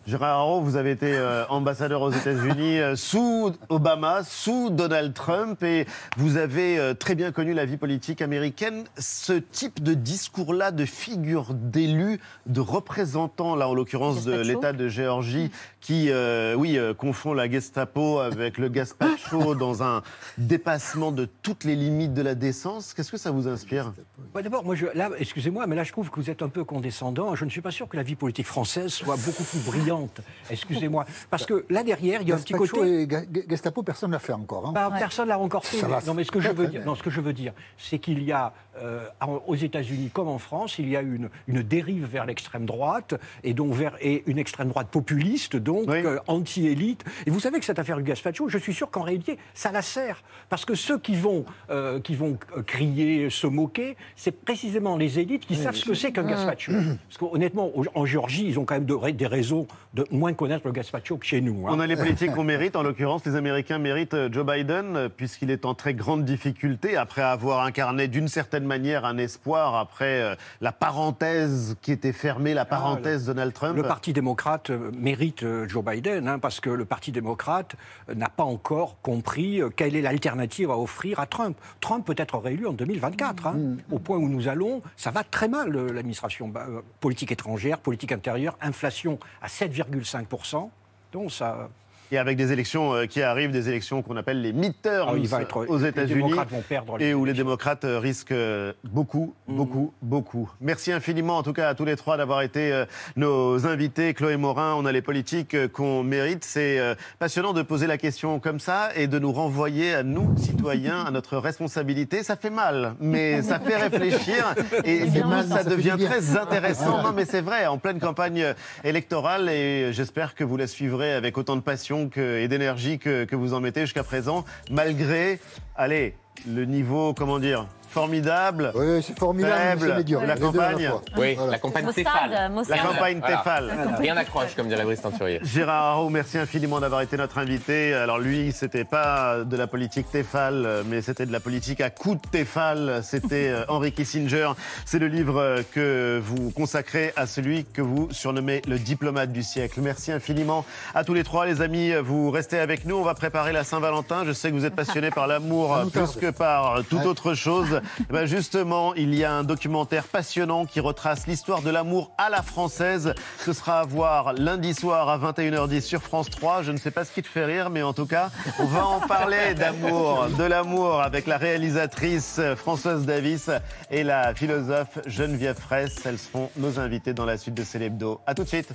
[SPEAKER 1] Gérard Haro, vous avez été euh, ambassadeur aux États-Unis euh, sous Obama, sous Donald Trump, et vous avez euh, très bien connu la vie politique américaine. Ce type de discours-là, de figure d'élu, de représentant, là en l'occurrence de l'État de Géorgie, qui, oui, confond la Gestapo avec le Gaspacho dans un dépassement de toutes les limites de la décence, qu'est-ce que ça vous inspire?
[SPEAKER 26] D'abord, moi, je, là, excusez-moi, mais là, je trouve que vous êtes un peu condescendant. Je ne suis pas sûr que la vie politique française soit beaucoup plus brillante. Excusez-moi. Parce que là, derrière, il y a un petit côté.
[SPEAKER 4] et Ga- Gestapo, personne ne l'a fait encore. hein.
[SPEAKER 26] Bah, Personne l'a encore fait. Non, mais ce que je veux dire, non, ce que je veux dire, c'est qu'il y a euh, aux États-Unis comme en France, il y a une, une dérive vers l'extrême droite et donc vers et une extrême droite populiste, donc euh, anti-élite. Et vous savez que cette affaire du Gaspacho, je suis sûr qu'en réalité, ça la sert parce que ceux qui vont euh, qui vont crier, se moquer, c'est précisément les élites qui
[SPEAKER 1] Oui,
[SPEAKER 26] savent ce que c'est qu'un
[SPEAKER 1] Mmh.
[SPEAKER 26] Gaspacho. Parce qu'honnêtement, en Géorgie, ils ont quand même de- des raisons de moins connaître le Gaspacho que chez nous. hein.
[SPEAKER 1] On a les politiques qu'on mérite. En l'occurrence, les Américains méritent euh, Joe Biden, euh, puisqu'il est en très grande difficulté après avoir incarné d'une certaine manière un espoir après euh, la parenthèse qui était fermée, la parenthèse Donald Trump.
[SPEAKER 26] Le Parti démocrate mérite Joe Biden, hein, parce que le Parti démocrate n'a pas encore compris quelle est l'alternative à offrir à Trump. Trump peut être réélu en 2024. hein.
[SPEAKER 1] Mm.
[SPEAKER 26] Au point où nous allons, ça va très mal, l'administration. Bah, politique étrangère, politique intérieure, inflation à 7,5%. Donc ça...
[SPEAKER 1] Et avec des élections euh, qui arrivent, des élections qu'on appelle les midterms
[SPEAKER 26] Ah, il va être-
[SPEAKER 1] aux
[SPEAKER 26] les
[SPEAKER 1] États-Unis.
[SPEAKER 26] démocrates vont perdre les
[SPEAKER 1] Et où les démocrates euh, risquent euh, beaucoup,
[SPEAKER 26] Mm.
[SPEAKER 1] beaucoup, beaucoup. Merci infiniment, en tout cas, à tous les trois d'avoir été nos invités. Chloé Morin, on a les politiques qu'on mérite. C'est passionnant de poser la question comme ça et de nous renvoyer à nous, citoyens, à notre responsabilité. Ça fait mal, mais ça fait réfléchir. Et
[SPEAKER 4] Ça
[SPEAKER 1] du
[SPEAKER 4] fait
[SPEAKER 1] coup,
[SPEAKER 4] mal, non,
[SPEAKER 1] ça devient très intéressant. Non, mais c'est vrai, en pleine campagne électorale. Et j'espère que vous la suivrez avec autant de passion que- et d'énergie que vous en mettez jusqu'à présent, malgré, allez, le niveau, comment dire, formidable.
[SPEAKER 4] Oui, c'est formidable,
[SPEAKER 1] Faible. La campagne.
[SPEAKER 7] Oui,
[SPEAKER 4] Voilà.
[SPEAKER 7] la campagne.
[SPEAKER 1] La campagne
[SPEAKER 7] Voilà.
[SPEAKER 1] Tefal.
[SPEAKER 7] Rien n'accroche, comme dirait Brice Tenturier.
[SPEAKER 1] Gérard Haro, merci infiniment d'avoir été notre invité. Alors lui, c'était pas de la politique Tefal, euh, mais c'était de la politique à coup de Tefal. C'était euh, Henry Kissinger. C'est le livre que vous consacrez à celui que vous surnommez le diplomate du siècle. Merci infiniment à tous les trois, les amis. Vous restez avec nous. On va préparer la Saint-Valentin. Je sais que vous êtes passionnés par l'amour
[SPEAKER 4] nous
[SPEAKER 1] plus que par toute autre chose. Eh ben justement, il y a un documentaire passionnant qui retrace l'histoire de l'amour à la française. Ce sera à voir lundi soir à 21h10 sur France 3. Je ne sais pas ce qui te fait rire, mais en tout cas, on va en parler d'amour, de l'amour avec la réalisatrice Françoise Davis et la philosophe Geneviève Fraisse. Elles seront nos invitées dans la suite de Célébdo. À tout de suite.